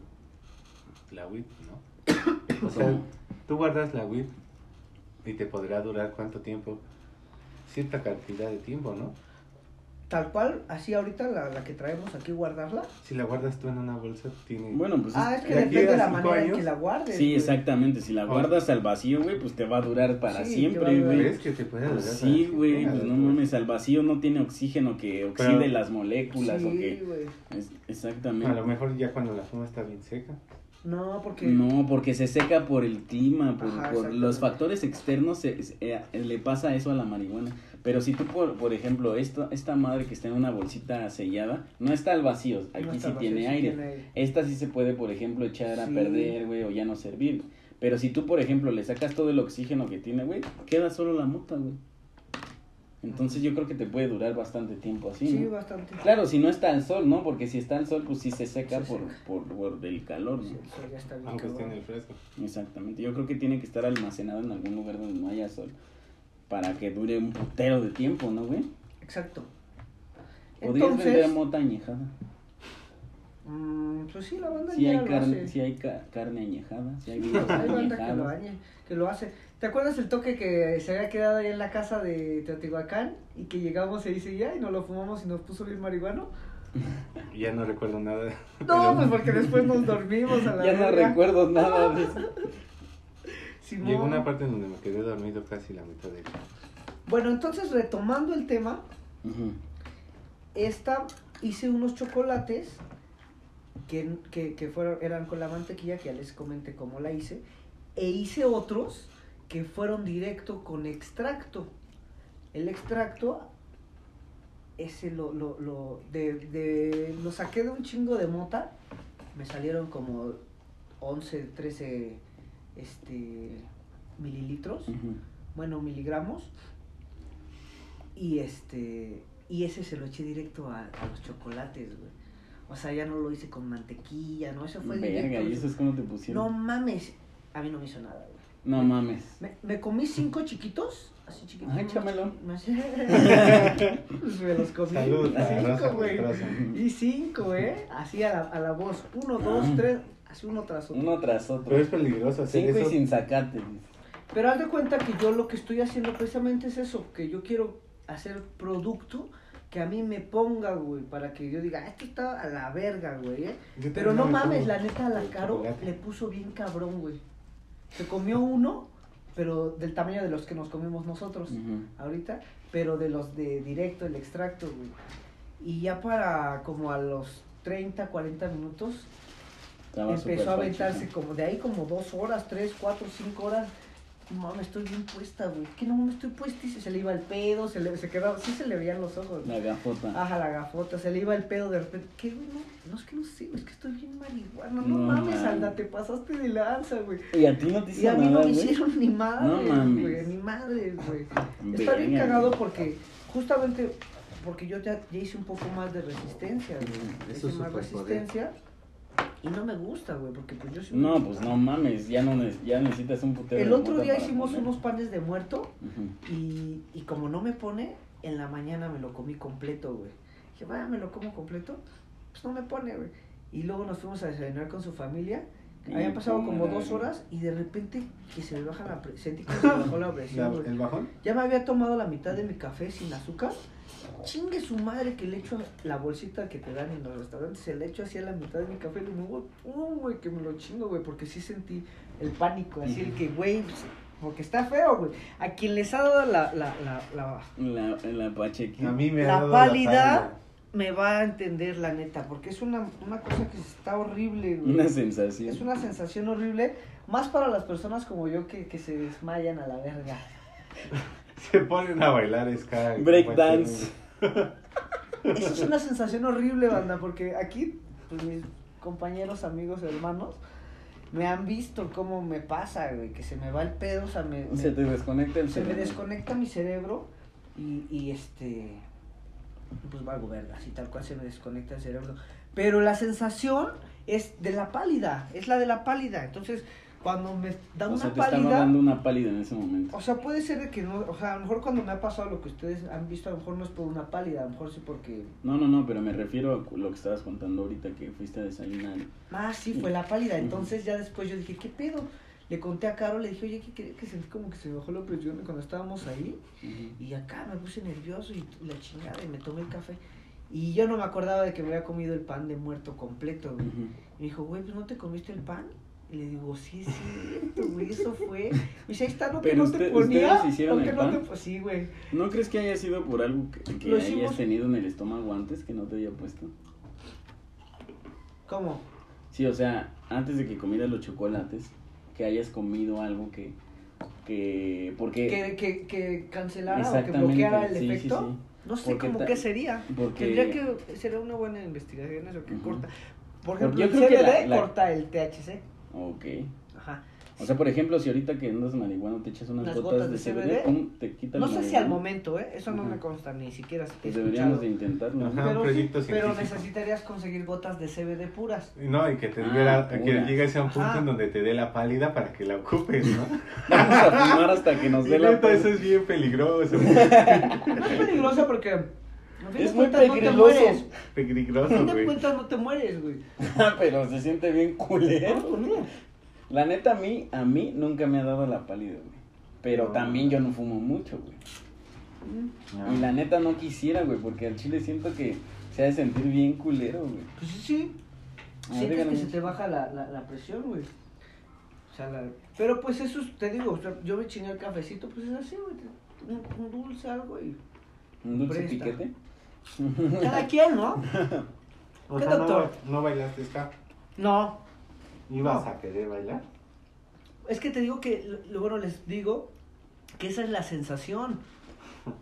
C: la weed, no? O sea, tú guardas la weed y te podrá durar cuánto tiempo? Cierta cantidad de tiempo, ¿no?
B: Tal cual, así ahorita la, la que traemos aquí, guardarla.
C: Si la guardas tú en una bolsa, tiene...
A: Bueno, pues es-
B: Ah, es que
C: de
B: depende de
C: a
B: la manera en que la guardes.
A: Sí,
B: güey.
A: exactamente. Si la guardas al vacío, güey, pues te va a durar para
B: Sí, te va a
A: siempre,
B: durar.
A: güey.
C: ¿Ves que te puede durar?
A: Pues sí, güey, pues no mames, al vacío no tiene oxígeno que oxide
C: Pero-
A: las moléculas o
B: Sí,
A: que...
B: güey.
A: es-
C: A
A: exactamente.
C: lo mejor ya cuando la fuma está bien seca.
B: No, porque.
A: No, porque se seca por el clima, por,
B: Ajá,
A: por
B: exactamente.
A: los factores externos, se- se- eh, le pasa eso a la marihuana. Pero si tú, por, por ejemplo, esta, esta madre que está en una bolsita sellada, no está al vacío, aquí
B: No
A: sí
B: vacío,
A: tiene
B: sí
A: aire.
B: tiene aire.
A: Esta sí se puede, por ejemplo, echar a
B: Sí.
A: perder, güey, o ya no servir. Pero si tú, por ejemplo, le sacas todo el oxígeno que tiene, güey, queda solo la mota, güey. Entonces yo creo que te puede durar bastante tiempo así,
B: Sí,
A: ¿no?
B: bastante.
A: Claro, si no está al sol, ¿no? Porque si está al sol, pues sí se seca
B: Se
A: por,
B: seca.
A: por, por el calor,
B: Sí,
A: ¿no?
B: el sol ya está bien
C: Aunque esté en el fresco.
A: Exactamente. Yo creo que tiene que estar almacenado en algún lugar donde no haya sol para que dure un putero de tiempo, ¿no, güey?
B: Exacto.
A: Podrías
B: Entonces,
A: vender mota añejada.
B: mm, pues sí, la banda
A: Si
B: ya
A: hay,
B: lo
A: carne,
B: hace.
A: si hay ca- carne añejada, si hay vinos
B: Hay banda que lo,
A: añejados.
B: añe- que lo hace. ¿Te acuerdas el toque que se había quedado ahí en la casa de Teotihuacán? Y que llegamos y dice ya y nos lo fumamos y nos puso bien marihuano.
C: Ya no recuerdo nada.
B: No,
C: pero
B: pues porque después nos dormimos a la
A: Ya no
B: verga.
A: recuerdo nada de eso.
B: Simón.
C: Llegó una parte en donde me quedé dormido casi la mitad de
B: Bueno, entonces retomando el tema, esta hice unos chocolates que, que, que fueron, eran con la mantequilla, que ya les comenté cómo la hice, e hice otros que fueron directo con extracto. El extracto, ese lo, lo, lo, de, de- lo saqué de un chingo de mota, me salieron como 11, 13 este, mililitros bueno, miligramos. Y este, y ese se lo eché directo a, a los chocolates, güey. O sea, ya no lo hice con mantequilla, no, eso fue
A: Verga,
B: directo.
A: ¿y eso es como te
B: No mames, a mí no me hizo nada, güey.
A: No, mames.
B: Me, me comí cinco chiquitos, así chiquitos.
A: Ay, échamelo.
B: Me, me los comí.
C: Salud,
B: cinco, güey. Y cinco, ¿eh? Así a la, a la voz. Uno, dos, tres, así uno tras otro.
A: Uno tras otro.
C: Pero es peligroso hacer
A: Cinco y
C: eso.
A: sin sacate. dice.
B: Pero haz de cuenta que yo lo que estoy haciendo precisamente es eso, que yo quiero hacer producto que a mí me ponga, güey, para que yo diga, "Ah, esto está a la verga, güey, ¿eh? Pero no
C: me
B: mames, la neta, a la Caro le puso bien cabrón, güey. Se comió uno, pero del tamaño de los que nos comimos nosotros ahorita, pero de los de directo, el extracto, güey. Y ya para como a los 30, 40 minutos,
A: Estaba
B: empezó a aventarse como de ahí como dos horas, tres, cuatro, cinco horas mames, estoy bien puesta, güey. Que no mames, estoy puesta y se, se le iba el pedo, se le se quedaba, sí se le veían los ojos. güey.
A: La gafota.
B: Ajá, la gafota, se le iba el pedo de repente. ¿Qué, güey? No, no, es que no sé, es que estoy bien marihuana. No,
A: No
B: mames,
A: mames.
B: anda, te pasaste de lanza, güey.
A: Y a ti no te
B: Y
A: hizo
B: a mí no me hicieron ni madre,
A: No mames.
B: güey, ni madre, güey. Está bien cagado porque, justamente, porque yo ya, ya hice un poco más de resistencia, güey.
C: Eso
B: hice
C: es
B: más resistencia y no me gusta, güey, porque pues yo sí...
A: No, pues no mames, ya no ne- ya necesitas un putero
B: El otro día hicimos
A: comer.
B: unos panes de muerto y, y como no me pone, en la mañana me lo comí completo, güey. Dije, vaya, me lo como completo. Pues no me pone, güey. Y luego nos fuimos a desayunar con su familia.
A: Y
B: Habían pasado como
A: era,
B: dos horas y de repente que se me baja la presión. Sentí que se me bajó la presión.
C: ¿El bajón?
B: Ya me había tomado la mitad de mi café sin azúcar. Chingue su madre que le echo la bolsita que te dan en los restaurantes. Se le echo así a la mitad de mi café. Y me voy, uh, güey, que me lo chingo, güey. Porque sí sentí el pánico. Así el que, güey, pues, porque está feo, güey. A quien les ha dado la, la, la, la,
A: La, la pachequi.
C: A mí me ha
B: La
C: dado
B: pálida.
C: pálida.
B: me va a entender la neta. Porque es una, una cosa que está horrible, güey.
A: Una sensación.
B: Es una sensación horrible. Más para las personas como yo que, que se desmayan a la verga.
C: Se ponen a bailar ska.
A: Breakdance.
B: Eso es una sensación horrible, banda, porque aquí, pues mis compañeros, amigos, hermanos, me han visto cómo me pasa, güey, que se me va el pedo, o sea, me, me-
A: Se te desconecta el
B: se me desconecta mi cerebro y, y este, pues valgo verga, así tal cual se me desconecta el cerebro. Pero la sensación es de la pálida, es la de la pálida, entonces cuando me da
A: O
B: una
A: sea, te
B: pálida...
A: dando una pálida en ese momento.
B: O sea, puede ser de que no, o sea, a lo mejor cuando me ha pasado lo que ustedes han visto, a lo mejor no es por una pálida, a lo mejor sí porque...
A: No, no, no, pero me refiero a lo que estabas contando ahorita que fuiste a desayunar.
B: Ah, sí, fue la pálida. Entonces ya después yo dije, ¿qué pedo? Le conté a Caro, le dije, oye, ¿qué crees que sentí como que se me bajó la presión cuando estábamos ahí? Y acá me puse nervioso y la chingada y me tomé el café. Y yo no me acordaba de que me había comido el pan de muerto completo, güey. Me dijo, güey, pues no te comiste el pan. Y le digo, sí, es cierto, güey, eso fue. Me dice, ahí está, ¿no que
A: Pero
B: no te ponía?
A: ¿ustedes hicieron
B: ¿O que
A: el
B: no te pues sí, güey.
A: ¿No crees que haya sido por algo que, que
B: Lo
A: hayas
B: hicimos-
A: tenido en el estómago antes que no te haya puesto?
B: ¿Cómo?
A: Sí, o sea, antes de que comieras los chocolates, que hayas comido algo que... que porque...
B: Que, que, que cancelara o que bloqueara el
A: sí, sí,
B: efecto.
A: sí.
B: No sé cómo qué sería.
A: porque-
B: Tendría que ser una buena investigación eso que corta. Por ejemplo,
A: yo
B: el
A: creo que la-
B: corta el THC.
A: Ok.
B: Ajá.
A: O sea, por ejemplo, si ahorita que andas marihuana te echas unas
B: Unas
A: gotas,
B: gotas
A: de
B: de
A: CBD, te quita
B: No sé si al
A: marihuana.
B: momento, ¿eh? Eso no me consta ni siquiera. he
A: Pues deberíamos de
B: escuchado.
A: intentarlo. ¿no?
C: Ajá.
B: Pero,
C: un
B: sí,
C: proyecto
B: pero
C: científico.
B: necesitarías conseguir gotas de CBD puras.
C: No, y que te
A: Ah,
C: diera- que llegues a un punto en donde te dé la pálida para que la ocupes, ¿no?
A: Vamos a fumar hasta que nos
C: Y
A: dé la
C: neta, eso es bien peligroso.
B: Es peligroso porque. De
A: Es muy
B: no fin de
C: güey.
B: cuentas no te mueres, güey.
A: Pero se siente bien culero.
B: No, pues mira.
A: La neta, a mí, a mí nunca me ha dado la pálida, güey. Pero
C: No.
A: también yo no fumo mucho, güey.
B: Mm,
A: Y la neta no quisiera, güey, porque al chile siento que se ha de sentir bien culero, güey.
B: Pues sí, sí. Sientes que se te baja la, la, la presión, güey. O sea, la... Pero pues eso, es- te digo, yo me chingué el cafecito, pues es así, güey. Un, un dulce, algo y...
A: ¿Un dulce
B: Presta.
A: piquete?
B: Cada quien, ¿no?
C: O
B: ¿Qué
C: sea,
B: doctor?
C: no bailaste ska.
B: No.
C: ¿Ibas
B: No.
C: a querer bailar?
B: Es que te digo que, lo- bueno, les digo que esa es la sensación.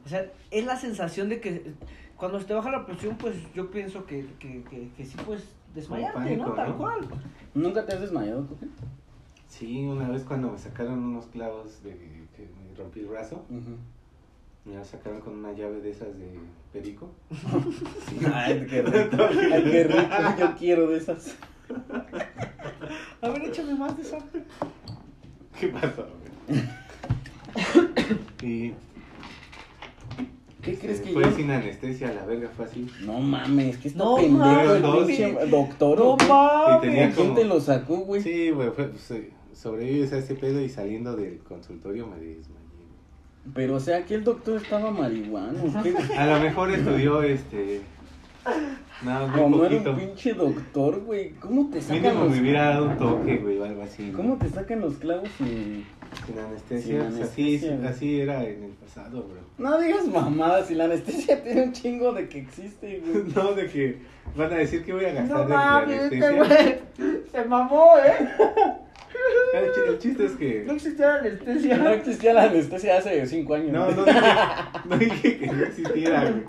B: O sea, es la sensación de que cuando se te baja la presión, pues yo pienso que, que, que, que sí puedes desmayarte,
C: pánico,
B: ¿no? Tal
C: ¿no?
B: cual.
A: ¿Nunca te has desmayado, Coque?
C: Sí, una vez cuando me sacaron unos clavos de que me rompí el brazo, me la sacaron con una llave de esas de perico. Sí.
A: Ay, qué rico. Ay, qué rico. Yo quiero de esas.
B: A ver, échame más de eso.
C: ¿Qué pasó, güey? y
A: ¿Qué crees que
C: fue
A: yo?
C: sin anestesia, la verga fue así.
A: No mames, que está
B: No
A: pendejo
B: mames,
A: el pinche doctor.
B: No mames.
C: Y tenía
A: ¿Quién
C: como-
A: te lo sacó, güey?
C: Sí, güey, fue, pues, eh, sobrevives a ese pedo y saliendo del consultorio me desmayé.
A: Pero, o sea, que el doctor estaba marihuano. ¿qué?
C: A lo mejor estudió este. Nada, muy
A: Como era un pinche doctor, güey. ¿Cómo te sacan
C: Mínimo
A: los
C: me hubiera dado un toque, güey, o algo así. ¿no?
A: ¿Cómo te sacan los clavos sin...
C: Sin anestesia.
A: Sin anestesia,
C: así, así era en el pasado, bro.
A: No digas mamadas, si la anestesia tiene un chingo de que existe, güey.
C: No, de que van a decir que voy a gastar
B: No
C: de-
B: mames, este
C: anestesia.
B: güey se mamó, ¿eh?
C: El, ch- el chiste es que.
B: No existía la anestesia.
A: No existía la anestesia hace cinco años.
C: No, no dije, no dije que no existiera, güey.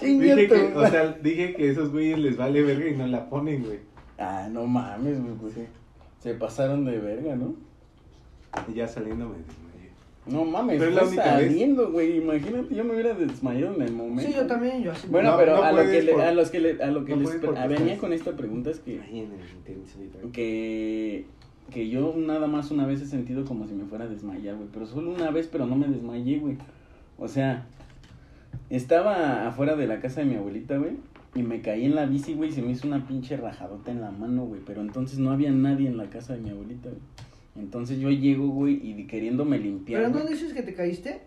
C: Dije que, o sea, dije que esos güeyes les vale verga y no la ponen, güey.
A: Ah, no mames, güey. Pues, se pasaron de verga, ¿no?
C: Y ya saliendo me desmayé.
A: No mames,
C: Pero es la
A: fue
C: única vez.
A: saliendo, güey. Imagínate, yo me hubiera desmayado en el momento.
B: Sí, yo también, yo así.
A: Bueno,
C: No,
A: pero
C: no
A: a, lo que le-
C: por-
A: a los que le- a lo que
C: no
A: les venía con esta pregunta es que
C: Ahí en el
A: que que yo nada más una vez he sentido como si me fuera a desmayar, güey, pero solo una vez, pero no me desmayé, güey. O sea, estaba afuera de la casa de mi abuelita, güey, y me caí en la bici, güey, y se me hizo una pinche rajadota en la mano, güey, pero entonces no había nadie en la casa de mi abuelita, güey. Entonces yo llego, güey, y queriéndome limpiar.
B: ¿Pero
A: güey.
B: no dices que te caíste?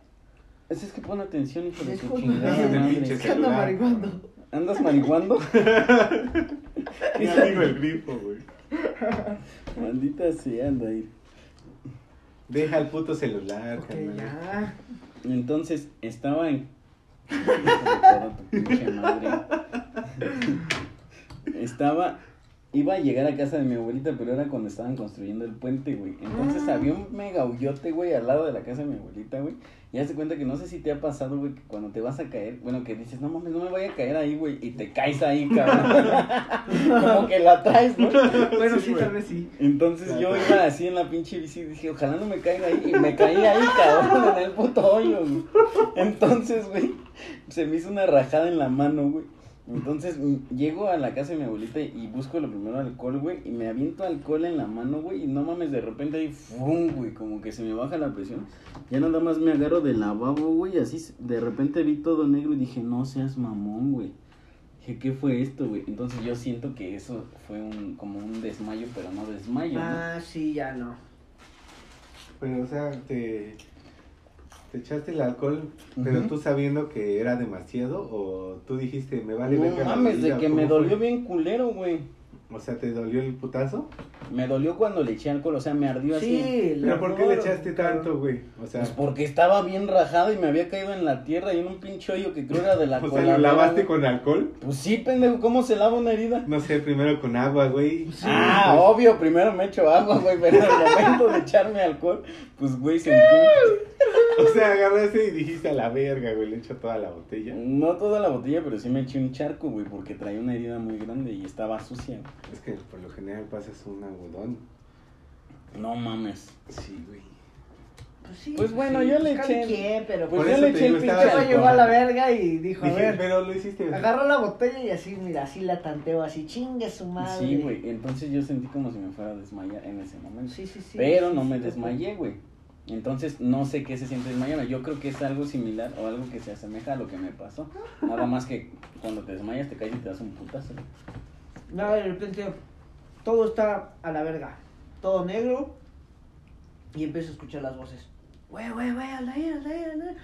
A: Es, es que pon atención, hijo de tu chingada madre.
C: pinches
B: Es que ando
C: celular.
B: marihuando.
A: ¿Andas marihuando?
C: Mi amigo el grifo, güey.
A: Maldita sea, anda ahí.
C: Deja el puto celular,
B: Ok,
C: carnal.
B: ya.
A: Entonces, estaba en. Estaba. Iba a llegar a casa de mi abuelita, pero era cuando estaban construyendo el puente, güey. Entonces
B: Ah.
A: había un mega hoyote, güey, al lado de la casa de mi abuelita, güey. Y hace cuenta que no sé si te ha pasado, güey, que cuando te vas a caer, bueno, que dices, no mames, no me voy a caer ahí, güey, y te caes ahí, cabrón. Como que la traes, ¿no?
B: Bueno,
C: Sí,
B: tal vez sí.
A: Entonces yo iba así en la pinche bici y dije, ojalá no me caiga ahí. Y me caí ahí, cabrón, en el puto hoyo, güey. Entonces, güey, se me hizo una rajada en la mano, güey. Entonces mm, llego a la casa de mi abuelita y busco lo primero alcohol, güey. Y me aviento alcohol en la mano, güey. Y no mames, de repente ahí, ¡fum! güey. Como que se me baja la presión. Ya nada más me agarro del lavabo, güey. Así de repente vi todo negro y dije, no seas mamón, güey. Dije, ¿qué fue esto, güey? Entonces yo siento que eso fue un, como un desmayo, pero no desmayo, ¿no?
B: Ah, sí, ya no.
C: Pero, o sea, te, te echaste el alcohol, pero
A: Ujú.
C: tú sabiendo que era demasiado, o tú dijiste, me vale
A: no
C: verga la
A: mames, de que
C: ¿cómo
A: me
C: fue?
A: dolió bien culero, güey.
C: O sea, ¿te dolió el putazo?
A: Me dolió cuando le eché alcohol, o sea, me ardió así.
B: Sí,
C: ¿Pero por qué le echaste tanto, güey? O sea,
A: Pues porque estaba bien rajado y me había caído en la tierra y en un pinche hoyo que creo era de la
C: o sea, ¿lo lavaste
A: güey.
C: con alcohol?
A: Pues sí, pendejo, ¿cómo se lava una herida?
C: No sé, primero con agua, güey.
A: ah, obvio, primero me echo agua, güey, pero en el momento de echarme alcohol, pues, güey, sentí...
C: O sea, agarraste y dijiste a la verga, güey, le echo toda la botella.
A: No toda la botella, pero sí me eché un charco, güey, porque traía una herida muy grande y estaba sucia. güey.
C: Es que por lo general pasas un algodón.
A: No mames.
C: Sí, güey.
B: Pues sí.
A: Pues bueno, yo le eché-
B: quien, pero
A: Pues
C: Por
A: yo
C: eso
A: le eché el pinche
B: llegó a la verga y dijo, a
C: Dije,
B: ver,
C: pero lo hiciste.
B: agarró la botella y así, mira, así la tanteo, así, chingue su madre.
A: Sí, güey, entonces yo sentí como si me fuera a desmayar en ese momento.
B: Sí, sí, sí.
A: pero
B: sí,
A: no
B: sí,
A: me
B: sí,
A: desmayé, güey. Entonces no sé qué se siente desmayar. Yo creo que es algo similar o algo que se asemeja a lo que me pasó. Nada más que cuando te desmayas te caes y te das un putazo. güey.
B: No, de repente todo está a la verga. Todo negro. Y empiezo a escuchar las voces. Güey, güey, güey, al aire, al aire, al aire.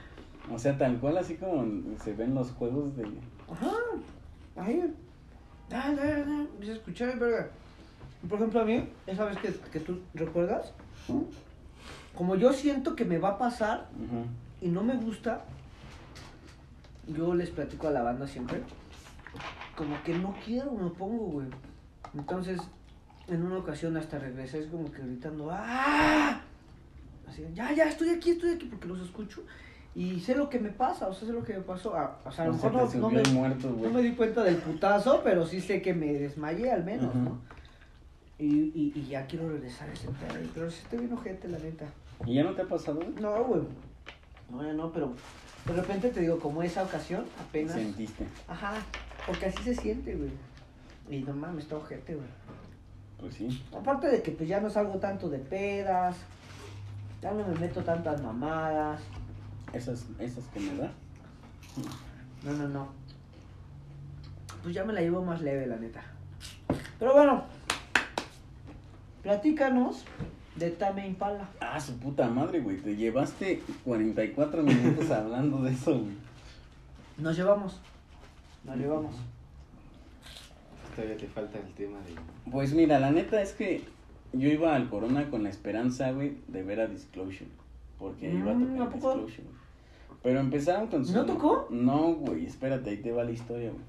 A: O sea, tal cual así como se ven los juegos de...
B: Ajá. Ahí. Dale, dale. Empiezo a escuchar verga. Por ejemplo, a mí, esa vez que, que tú recuerdas, como yo siento que me va a pasar
A: Ujú.
B: y no me gusta, yo les platico a la banda siempre, como que no quiero, me pongo, güey. Entonces, en una ocasión hasta regresé, es como que gritando, ¡ah! Así, ya, ya, estoy aquí, estoy aquí, porque los escucho. Y sé lo que me pasa, o sea, sé lo que me pasó. Ah, o sea, a lo mejor no, me,
A: muerto,
B: no me di cuenta del putazo, pero sí sé que me desmayé al menos. ¿no? Y, y, y ya quiero regresar a ese pedo, pero sí estoy bien ojete, la neta.
A: ¿Y ya no te ha pasado?
B: No, güey. No, ya no, pero de repente te digo, como esa ocasión, apenas.
A: Sentiste.
B: Ajá, porque así se siente, güey. Y no mames, está ojete, güey.
A: Pues sí.
B: Aparte de que pues ya no salgo tanto de pedas, ya no me meto tantas mamadas.
A: Esas, esas que me da.
B: No, no, no. Pues ya me la llevo más leve, la neta. Pero bueno, platícanos de Tame Impala.
A: Ah, su puta madre, güey. Te llevaste 44 minutos hablando de eso, güey.
B: Nos llevamos. Nos llevamos.
C: Todavía te falta el tema de.
A: Pues mira, la neta es que yo iba al Corona con la esperanza, güey, de ver a Disclosure. Porque iba a
B: Mm,
A: tocar
B: ¿a poco?
A: Disclosure. Pero empezaron con su...
B: ¿No tocó?
A: No, güey, espérate, ahí te va la historia, güey.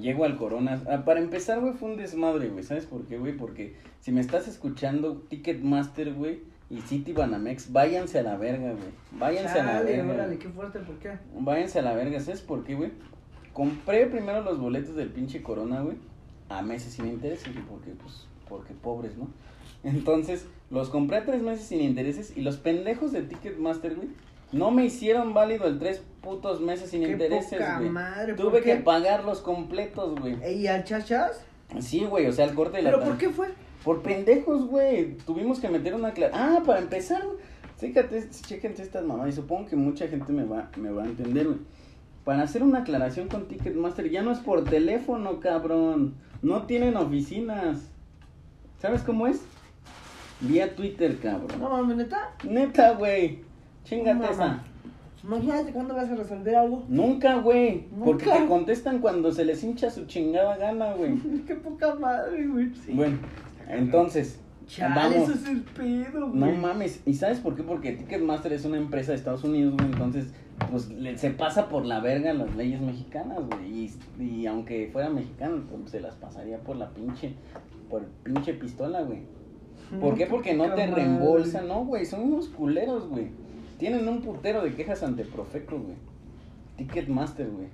A: Llego al Corona. Ah, para empezar, güey, fue un desmadre, güey. ¿Sabes por qué, güey? Porque si me estás escuchando, Ticketmaster, güey, y City Banamex, váyanse a la verga, güey. Váyanse a la verga.
B: órale, qué fuerte, ¿por qué?
A: Váyanse a la verga, ¿sabes por qué, güey? Compré primero los boletos del pinche Corona, güey, a meses sin intereses, güey, porque, pues, porque pobres, ¿no? Entonces, los compré a tres meses sin intereses y los pendejos de Ticketmaster, güey, no me hicieron válido el tres putos meses sin
B: Qué
A: intereses,
B: poca
A: güey.
B: madre, ¿por
A: Tuve
B: qué?
A: que pagarlos completos, güey.
B: ¿Y al chachas?
A: Sí, güey, o sea, el corte de la
B: ¿Pero por qué fue?
A: por pendejos, güey. Tuvimos que meter una clara. Ah, para empezar, güey. Chécate, chéquense estas mamás. Y supongo que mucha gente me va, me va a entender, güey. Para hacer una aclaración con Ticketmaster, ya no es por teléfono, cabrón. No tienen oficinas. ¿Sabes cómo es? Vía Twitter, cabrón.
B: No mames, neta.
A: Neta, güey. Chingate esa.
B: Imagínate cuándo vas a resolver algo.
A: Nunca, güey. Porque te contestan cuando se les hincha su chingada gana, güey.
B: Qué poca madre, güey.
A: Bueno, entonces.
B: Chale,
A: vamos.
B: eso es el pedo, güey.
A: No mames, ¿y sabes por qué? Porque Ticketmaster es una empresa de Estados Unidos, güey, entonces, pues, le- se pasa por la verga las leyes mexicanas, güey, y, y aunque fuera mexicano, pues, se las pasaría por la pinche, por pinche pistola, güey. ¿Por qué? Porque no te reembolsan, no, güey, son unos culeros, güey. Tienen un putero de quejas ante Profeco, güey. Ticketmaster, güey.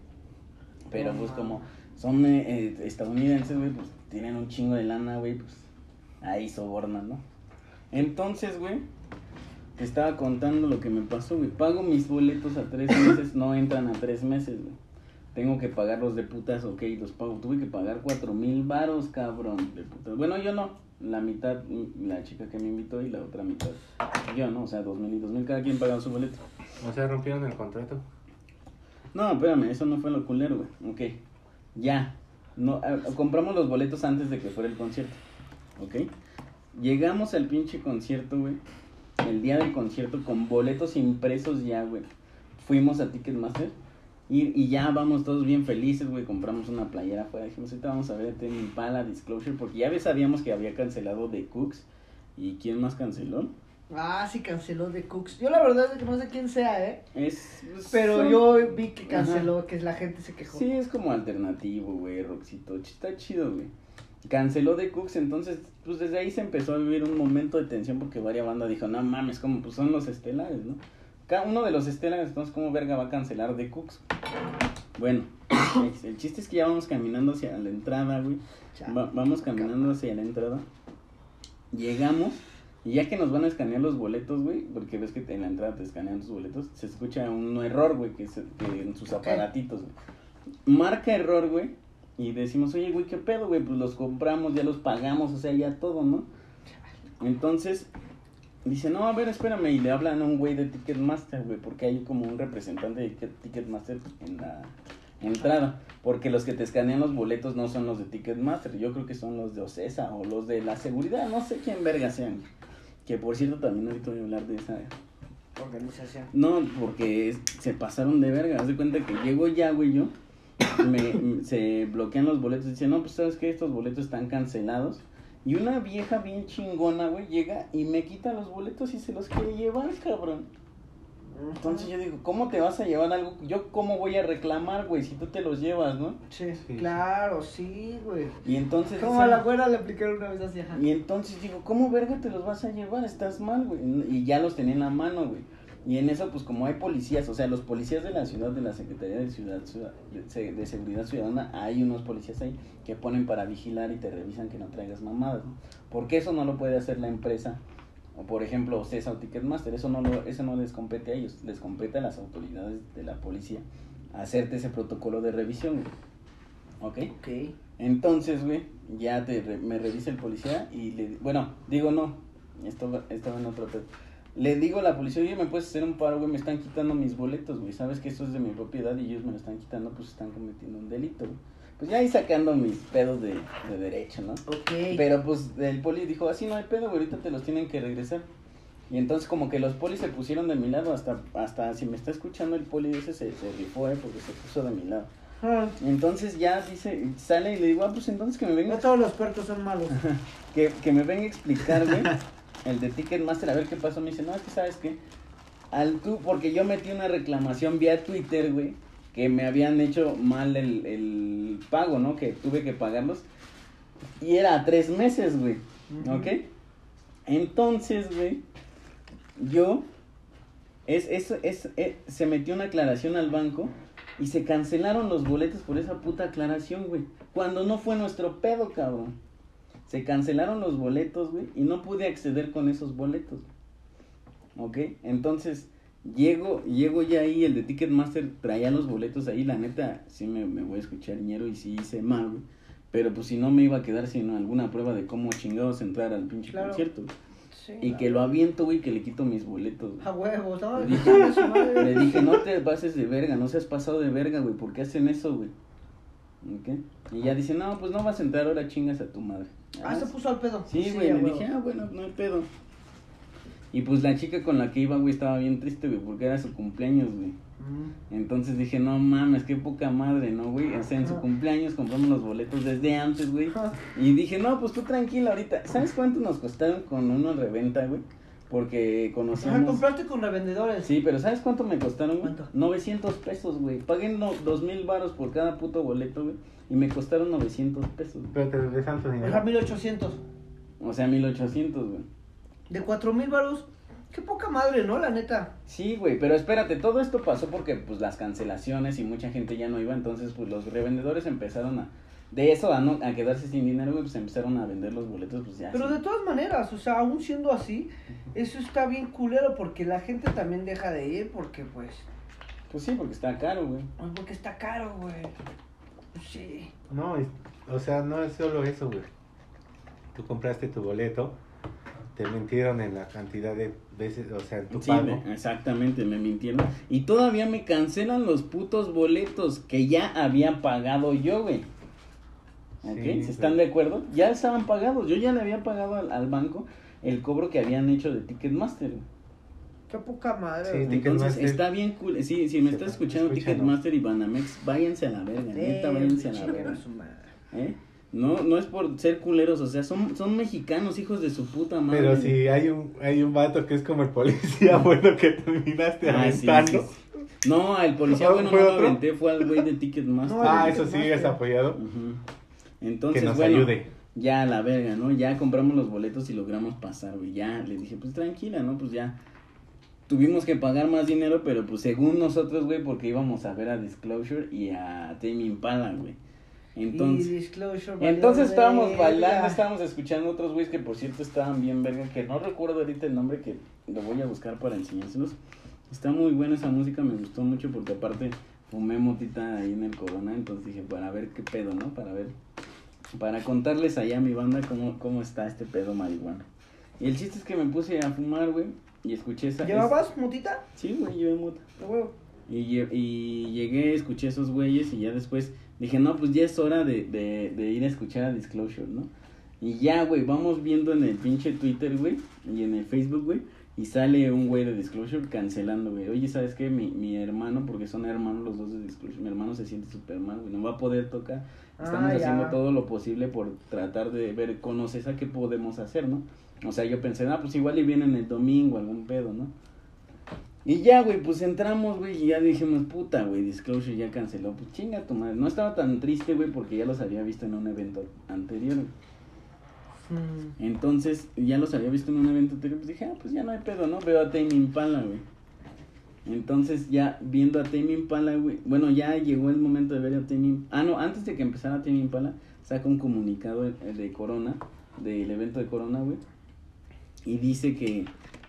A: Pero, pues, como son eh, eh, estadounidenses, güey, pues, tienen un chingo de lana, güey, pues, ahí sobornan, ¿no? Entonces, güey, te estaba contando lo que me pasó, güey. Pago mis boletos a tres meses, no entran a tres meses, güey. Tengo que pagarlos de putas, ok, los pago. Tuve que pagar cuatro mil varos, cabrón, de putas. Bueno, yo no. La mitad, mm, la chica que me invitó y la otra mitad. Yo, ¿no? O sea, dos mil y dos mil, cada quien pagaba su boleto.
C: O sea, rompieron el contrato.
A: No, espérame, eso no fue lo culero, güey. Ok, ya. No, ah, compramos los boletos antes de que fuera el concierto. Ok. Llegamos al pinche concierto, güey. El día del concierto con boletos impresos ya, güey. Fuimos a Ticketmaster. Y, y ya vamos todos bien felices, güey. Compramos una playera afuera. Dijimos, ahorita vamos a ver este Impala Disclosure. Porque ya sabíamos que había cancelado The Cooks. ¿Y quién más canceló?
B: Ah, sí canceló de Cooks. Yo la verdad es que no sé quién sea, ¿eh?
A: Es.
B: Pero
A: son-
B: yo vi que canceló, que la gente se quejó.
A: Sí, es como alternativo, güey, Roxito. Está chido, güey. Canceló de Cooks, entonces, pues desde ahí se empezó a vivir un momento de tensión porque varias bandas dijo, no mames, como pues son los estelares, ¿no? Cada uno de los estelares, entonces, ¿cómo verga va a cancelar de Cooks? Bueno, el- chiste es que ya vamos caminando hacia la entrada, güey. Va- vamos caminando hacia la entrada. Llegamos. Y ya que nos van a escanear los boletos, güey, porque ves que en la entrada te escanean tus boletos, se escucha un error, güey, que, se- que en sus aparatitos, güey. Marca error, güey, y decimos, oye, güey, ¿qué pedo, güey? Pues los compramos, ya los pagamos, o sea, ya todo, ¿no? Entonces, dice, no, a ver, espérame, y le hablan a un güey de Ticketmaster, güey, porque hay como un representante de Ticket- Ticketmaster en la entrada, porque los que te escanean los boletos no son los de Ticketmaster, yo creo que son los de Ocesa o los de la seguridad, no sé quién verga sean. Que por cierto, también ahorita voy a hablar de esa
B: Organización.
A: no, porque es- se pasaron de verga. Haz de cuenta que llego ya, güey, yo. Me, se bloquean los boletos. Dice, no, pues sabes que estos boletos están cancelados. Y una vieja bien chingona, güey, llega y me quita los boletos y se los quiere llevar, cabrón. Entonces yo digo, ¿cómo te vas a llevar algo? Yo, ¿cómo voy a reclamar, güey, si tú te los llevas, no?
B: Sí,
C: Sí.
B: claro, sí, güey.
A: Y entonces.
B: Como a la güera le aplicaron una vez así, ajá.
A: Y entonces digo, ¿cómo verga te los vas a llevar? Estás mal, güey. Y ya los tenía en la mano, güey. Y en eso, pues como hay policías, o sea, los policías de la ciudad, de la Secretaría de Ciudad, de, Se- de Seguridad Ciudadana, hay unos policías ahí que ponen para vigilar y te revisan que no traigas mamadas, ¿no? Porque eso no lo puede hacer la empresa, o por ejemplo, Cesa o Ticketmaster, eso no, lo, eso no les compete a ellos, les compete a las autoridades de la policía hacerte ese protocolo de revisión, güey. ¿Ok?
B: Ok.
A: Entonces, güey, ya te me revisa el policía y le bueno, digo no, esto estaba en otro pedo. Le digo a la policía, oye, ¿me puedes hacer un paro, güey? Me están quitando mis boletos, güey. Sabes que esto es de mi propiedad y ellos me lo están quitando, pues están cometiendo un delito, güey. Pues ya ahí sacando mis pedos de, de derecho, ¿no?
B: Ok.
A: Pero pues el poli dijo, así no hay pedo, güey, ahorita te los tienen que regresar. Y entonces como que los polis se pusieron de mi lado, hasta, hasta si me está escuchando el poli ese se, se rifó, eh, porque se puso de mi lado.
B: Ah,
A: Entonces ya dice, sale y le digo, ah, pues entonces que me venga
B: No todos los puertos son malos.
A: que, que me venga a explicar, güey, el de Ticketmaster, a ver qué pasó. Me dice, no, es que sabes qué, al tú, porque yo metí una reclamación vía Twitter, güey, que me habían hecho mal el, el pago, ¿no? Que tuve que pagarlos. Y era a tres meses, güey.
B: Ujú.
A: ¿Ok? Entonces, güey, yo, es, es, es, eh, se metió una aclaración al banco y se cancelaron los boletos por esa puta aclaración, güey. Cuando no fue nuestro pedo, cabrón. Se cancelaron los boletos, güey, y no pude acceder con esos boletos. ¿Ok? Entonces, llego, llego ya ahí, el de Ticketmaster traía los boletos ahí, la neta, sí me, me voy a escuchar ñero y sí hice mal, güey. Pero pues si no me iba a quedar sin alguna prueba de cómo chingados entrar al pinche
B: Claro.
A: concierto.
B: Sí,
A: Y que lo aviento, güey, que le quito mis boletos. güey.
B: A huevos, ¿no?
A: Le dije-. Le dije, no te pases de verga, no seas pasado de verga, güey, ¿por qué hacen eso, güey? ¿Ok? Y ya dice, no, pues no vas a entrar, ahora chingas a tu madre.
B: Ah, se puso al pedo.
A: Sí, güey,
B: a
A: le dije, ah, bueno, no hay pedo. Y pues la chica con la que iba, güey, estaba bien triste, güey, porque era su cumpleaños, güey.
B: Mm.
A: Entonces dije, no mames, qué poca madre, ¿no, güey? O sea, en su cumpleaños compramos los boletos desde antes, güey. Y dije, no, pues tú tranquila ahorita. ¿Sabes cuánto nos costaron con uno en reventa, güey? Porque
B: Ajá,
A: conocíamos...
B: compraste con revendedores.
A: Sí, pero ¿sabes cuánto me costaron? güey?
B: ¿Cuánto?
A: 900 pesos, güey. Pagué no, dos mil baros por cada puto boleto, güey. Y me costaron 900 pesos. güey.
C: Pero te regresan tu dinero.
B: 1800.
A: O sea, 1800, güey.
B: De 4000 varos. Qué poca madre, ¿no? La neta.
A: Sí, güey, pero espérate, todo esto pasó porque pues las cancelaciones y mucha gente ya no iba, entonces pues los revendedores empezaron a de eso a no a quedarse sin dinero, güey, pues empezaron a vender los boletos pues ya.
B: Pero
A: sí.
B: de todas maneras, o sea, aún siendo así, eso está bien culero porque la gente también deja de ir porque, pues,
A: Pues sí, porque está caro, güey.
B: pues, porque está caro, güey. Pues sí.
C: No, es- o sea, no es solo eso, güey. Tú compraste tu boleto, te mintieron en la cantidad de veces, o sea, en tu
A: Sí,
C: pago.
A: me- exactamente, me mintieron. Y todavía me cancelan los putos boletos que ya había pagado yo, güey. ¿Ok?
C: Sí,
A: ¿Se están
C: sí.
A: de acuerdo? Ya estaban pagados. Yo ya le había pagado al, al banco el cobro que habían hecho de Ticketmaster.
B: Qué poca madre.
C: Sí,
A: Entonces,
C: Ticketmaster.
A: está bien cool. Sí, si me estás escuchando. Ticketmaster y Banamex, váyanse a la verga, neta, váyanse a la verga.
B: a su madre.
A: ¿Eh? No, no es por ser culeros, o sea, son, son mexicanos, hijos de su puta madre.
C: Pero si hay un, hay un vato que es como el policía bueno que terminaste
A: Ah,
C: aventando.
A: sí, sí. No, el policía
C: ¿Fue-
A: bueno no lo aventé, fue al güey de Ticketmaster.
B: No,
C: Ah, eso sí, es apoyado.
A: Ujú. Entonces,
C: que nos
A: bueno,
C: ayude.
A: ya a la verga, ¿no? Ya compramos los boletos y logramos pasar, güey. Ya le dije, pues tranquila, ¿no? Pues ya tuvimos que pagar más dinero, pero pues según nosotros, güey, porque íbamos a ver a Disclosure y a Tame Impala, güey. Entonces,
B: Y Disclosure valió
A: entonces estábamos bailando, estábamos escuchando otros güeyes que por cierto estaban bien verga, que no recuerdo ahorita el nombre que lo voy a buscar para enseñárselos. Está muy buena esa música, me gustó mucho porque aparte fumé motita ahí en el corona, entonces dije, para ver qué pedo, ¿no? Para ver, para contarles allá a mi banda cómo, cómo está este pedo marihuana. Y el chiste es que me puse a fumar, güey, y escuché esa...
B: ¿Llevabas mutita?
A: es- Sí, güey, llevé mota.
B: De huevo.
A: Y, y llegué, escuché esos güeyes y ya después dije, no, pues ya es hora de, de, de ir a escuchar a Disclosure, ¿no? Y ya, güey, vamos viendo en el pinche Twitter, güey, y en el Facebook, güey, y sale un güey de Disclosure cancelando, güey. Oye, ¿sabes qué? Mi, mi hermano, porque son hermanos los dos de Disclosure, mi hermano se siente súper mal, güey, no va a poder tocar. Estamos
B: Ah,
A: haciendo todo lo posible por tratar de ver con Ocesa qué podemos hacer, ¿no? O sea, yo pensé, ah, pues igual y vienen el domingo, algún pedo, ¿no? Y ya, güey, pues entramos, güey, y ya dijimos, puta, güey, Disclosure ya canceló. Pues chinga tu madre. No estaba tan triste, güey, porque ya los había visto en un evento anterior. güey.
B: Mm.
A: Entonces, ya los había visto en un evento anterior, pues dije, ah, pues ya no hay pedo, ¿no? Veo a Tame Impala, güey. Entonces, ya viendo a Tame Impala, güey, bueno, ya llegó el momento de ver a Tame Impala. Ah, no, antes de que empezara Tame Impala, saca un comunicado de, de Corona, del evento de Corona, güey. Y dice que,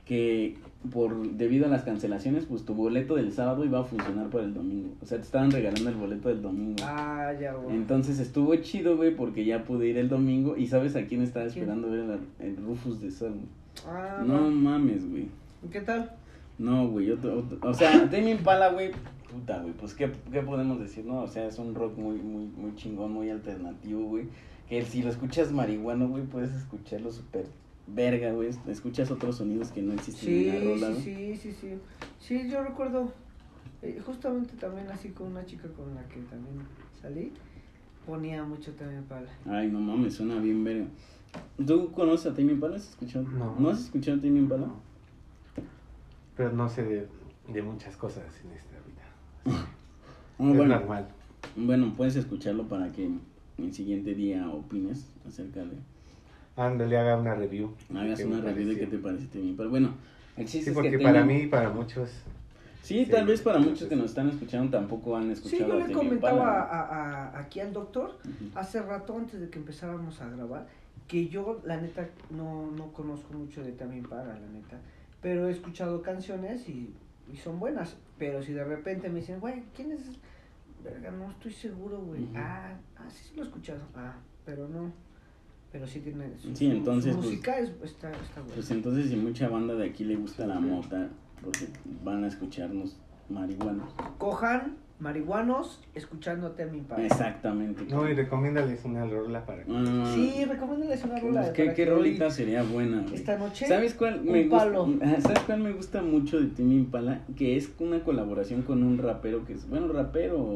A: que por debido a las cancelaciones, pues tu boleto del sábado iba a funcionar para el domingo. O sea, te estaban regalando el boleto del domingo.
B: Ah, ya, güey.
A: Entonces estuvo chido, güey, porque ya pude ir el domingo. ¿Y sabes a quién estaba
B: ¿Quién?
A: esperando ver el, el Rufus de Sol? güey?
B: Ah,
A: No
B: no.
A: mames, güey.
B: ¿Qué tal?
A: No, güey. otro- otro- O sea, Tame Impala, güey. Puta, güey. Pues, ¿qué, ¿qué podemos decir? No, o sea, es un rock muy, muy, muy chingón, muy alternativo, güey. Que si lo escuchas marihuano, güey, puedes escucharlo súper verga, güey. Escuchas otros sonidos que no existen
B: Sí,
A: en la rola,
B: sí,
A: güey.
B: sí, sí, sí. Sí, yo recuerdo, eh, justamente también así con una chica con la que también salí, ponía mucho también pala.
A: Ay, no mames, suena bien verga. ¿Tú conoces a Tame Impala? ¿Has escuchado?
C: No.
A: has escuchado a Tame Impala?
C: Pero no sé de, de muchas cosas en esta vida.
A: Ah,
C: es
A: bueno,
C: normal.
A: bueno, puedes escucharlo para que el siguiente día opines acerca de...
C: Ándale, haga una review.
A: Hagas
C: ¿Qué
A: una review de qué te parece Tame Impala. Bueno, el chiste
C: Sí,
A: es
C: porque
A: que
C: para mí y para muchos.
A: Sí,
C: Sí,
A: tal vez para
C: sí,
A: muchos
C: sí.
A: que nos están escuchando tampoco han
B: Sí,
A: escuchado
B: yo
A: a
B: le comentaba a- a- aquí al doctor
A: Ujú.
B: hace rato antes de que empezáramos a grabar que yo la neta no, no conozco mucho de Tame Impala, la neta, pero he escuchado canciones y, y son buenas, pero si de repente me dicen, güey, ¿quién es? Verga, no estoy seguro, güey. Ah, ah, sí, sí lo he escuchado. Ah, pero no. Pero sí tiene su,
A: Sí, entonces,
B: su
A: pues-
B: música es, está, está buena.
A: Pues entonces si mucha banda de aquí le gusta la mota, porque van a escucharnos marihuanos.
B: Cojan marihuanos escuchando Tame Impala.
A: Exactamente.
C: No, y recomiéndales una rola para que.
A: Ah,
B: Sí, recomiéndales una rola.
A: pues, ¿qué,
B: para
A: qué
B: que hoy-
A: rolita sería buena? güey?
B: Esta noche.
A: ¿Sabes cuál
B: un
A: me gusta?
B: palo.
A: ¿Sabes cuál me gusta mucho de Timmy Impala? Que es una colaboración con un rapero que es, bueno, rapero o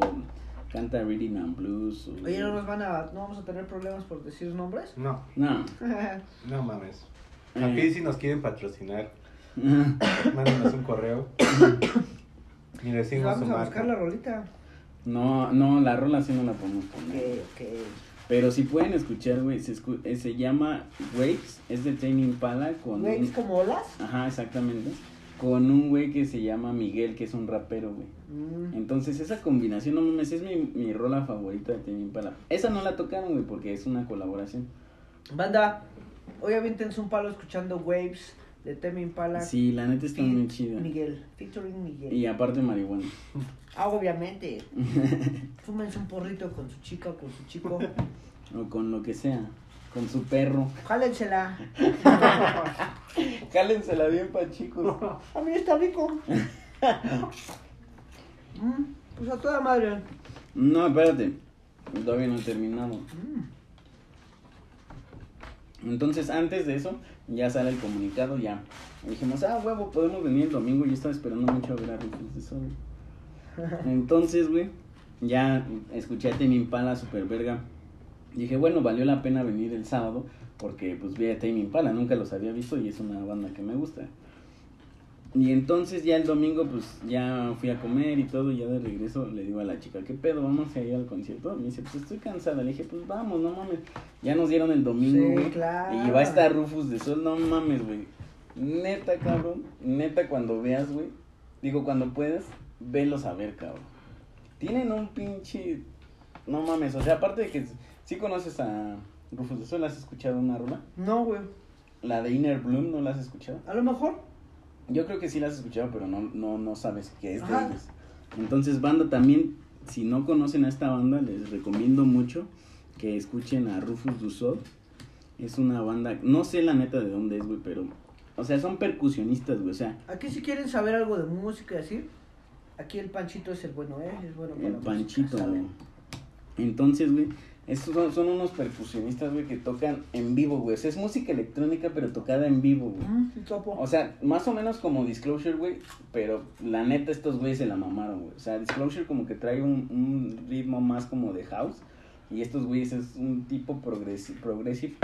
A: canta rhythm and blues. o-
B: Oye, no nos van a, no vamos a tener problemas por decir nombres.
C: No,
A: No.
C: no mames.
A: Eh.
C: Aquí si nos quieren patrocinar, mándenos un correo. Y decimos su
B: vamos a buscar la rolita.
A: No, no, la rola sí no la podemos poner.
B: Ok, ok.
A: Pero si pueden escuchar, güey, se, escu- eh, se llama Waves, es de Tame Impala con
B: Güey,
A: un...
B: ¿es como olas?
A: Ajá, exactamente. Con un güey que se llama Miguel, que es un rapero, güey.
B: Mm.
A: Entonces esa combinación, no mames, es mi, mi rola favorita de Tame Impala. Esa no la tocaron, güey, porque es una colaboración.
B: Banda, hoy avíntense un palo escuchando Waves de Tame Impala.
A: Sí, la neta está muy chida.
B: Miguel, featuring Miguel.
A: Y aparte marihuana.
B: Ah, obviamente. Fúmense un porrito con su chica con su chico.
A: o con lo que sea. Con su perro.
B: Jálensela.
A: Jálensela bien pa' chicos.
B: A mí está rico. Mm, pues a toda madre.
A: No, espérate. Todavía no he terminado.
B: Mm.
A: Entonces, antes de eso, ya sale el comunicado, ya. Dijimos, ah, huevo, podemos venir el domingo. Yo estaba esperando mucho a ver a Rufus de Sol. Entonces, güey, ya escuché a Tame Impala, super verga. Dije, bueno, valió la pena venir el sábado, porque pues vi a Tame Impala, nunca los había visto y es una banda que me gusta. Y entonces ya el domingo, pues ya fui a comer y todo, y ya de regreso le digo a la chica, ¿qué pedo? ¿Vamos a ir al concierto? Me dice, pues estoy cansada. Le dije, pues vamos, no mames. Ya nos dieron el domingo,
B: Sí, claro.
A: Y va a estar Rufus de Sol, no mames, güey. Neta, cabrón. Neta, cuando veas, güey. Digo, cuando puedas, velos a ver, cabrón. Tienen un pinche. No mames, o sea, aparte de que sí conoces a Rufus de Sol, ¿has escuchado una rola?
B: No, güey.
A: La de Inner Bloom, ¿no la has escuchado?
B: A lo mejor.
A: Yo creo que sí la has escuchado, pero no, no, no sabes qué es de
B: Ajá.
A: ellos. Entonces, banda, también, si no conocen a esta banda, les recomiendo mucho que escuchen a Rufus du Sol. Es una banda, no sé la neta de dónde es, güey, pero, o sea, son percusionistas, güey, o sea,
B: Aquí si quieren saber algo de música y así, aquí el Panchito es el bueno, ¿eh? Es bueno para
A: el panchito,
B: música,
A: güey. Entonces, güey, estos son, son unos percusionistas, güey, que tocan en vivo, güey. O sea, es música electrónica, pero tocada en vivo, güey.
B: Mm, topo.
A: O sea, más o menos como Disclosure, güey, pero la neta estos güeyes se la mamaron, güey. O sea, Disclosure como que trae un, un ritmo más como de house y estos güeyes es un tipo progresi- progressive,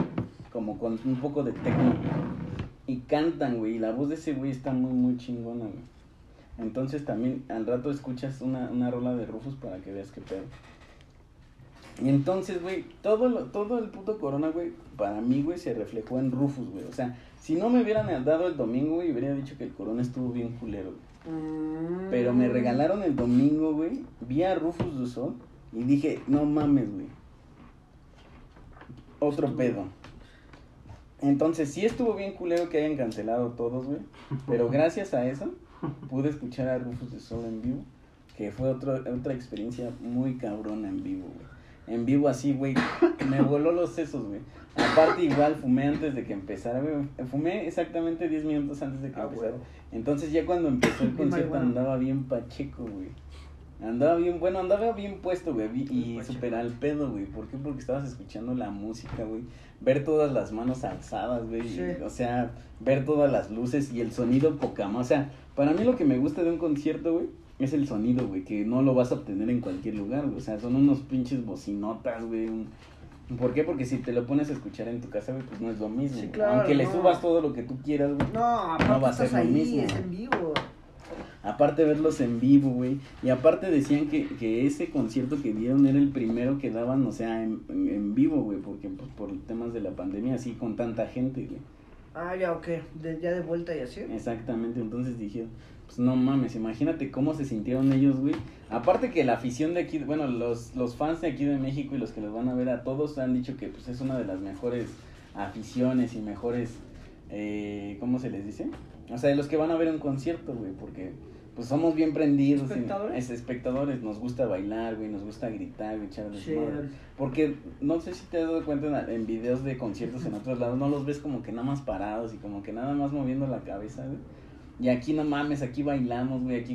A: como con un poco de techno. Y cantan, güey, y la voz de ese güey está muy, muy chingona, güey. Entonces también al rato escuchas una, una rola de Rufus para que veas qué pedo. Y entonces, güey, todo, lo- todo el puto corona, güey, para mí, güey, se reflejó en Rufus, güey. O sea, si no me hubieran dado el domingo, güey, hubiera dicho que el corona estuvo bien culero, güey.
B: Mm.
A: Pero me regalaron el domingo, güey. Vi a Rufus du Sol y dije, no mames, güey. Otro pedo. Entonces, sí estuvo bien culero que hayan cancelado todos, güey. Pero gracias a eso, pude escuchar a Rufus du Sol en vivo. Que fue otro, otra experiencia muy cabrona en vivo, güey. En vivo así, güey. Me voló los sesos, güey. Aparte, igual fumé antes de que empezara, güey. Fumé exactamente 10 minutos antes de que
B: Ah,
A: empezara. Entonces ya cuando empezó el concierto andaba bien pacheco, güey. Andaba bien, bueno, andaba bien puesto, güey. Y super al pedo, güey. ¿Por qué? Porque estabas escuchando la música, güey. Ver todas las manos alzadas, güey.
B: Sí.
A: O sea, ver todas las luces y el sonido poca más. O sea, para mí lo que me gusta de un concierto, güey, es el sonido, güey. Que no lo vas a obtener en cualquier lugar, güey. O sea, son unos pinches bocinotas, güey. ¿Por qué? Porque si te lo pones a escuchar en tu casa, güey, pues no es lo mismo.
B: Sí, claro,
A: Aunque le
B: no.
A: subas todo lo que tú quieras, güey.
B: No, aparte
A: va a ser lo mismo.
B: es en vivo.
A: Aparte verlos en vivo, güey. Y aparte decían que, que ese concierto que dieron era el primero que daban, o sea, en, en, en vivo, güey, porque pues, por temas de la pandemia, así con tanta gente, güey.
B: Ah, ya, ok. De, ya de vuelta y así.
A: Exactamente, entonces dije, pues no mames, imagínate cómo se sintieron ellos, güey. Aparte que la afición de aquí, bueno, los, los fans de aquí de México y los que los van a ver a todos han dicho que pues es una de las mejores aficiones y mejores, eh, ¿cómo se les dice? O sea, de los que van a ver un concierto, güey, porque pues somos bien prendidos. y-
B: ¿Espectadores?
A: es espectadores, nos gusta bailar, güey, nos gusta gritar, güey, echar. Porque no sé si te has dado cuenta en, en videos de conciertos en otros lados, no los ves como que nada más parados y como que nada más moviendo la cabeza, güey. Y aquí no mames, aquí bailamos, güey, aquí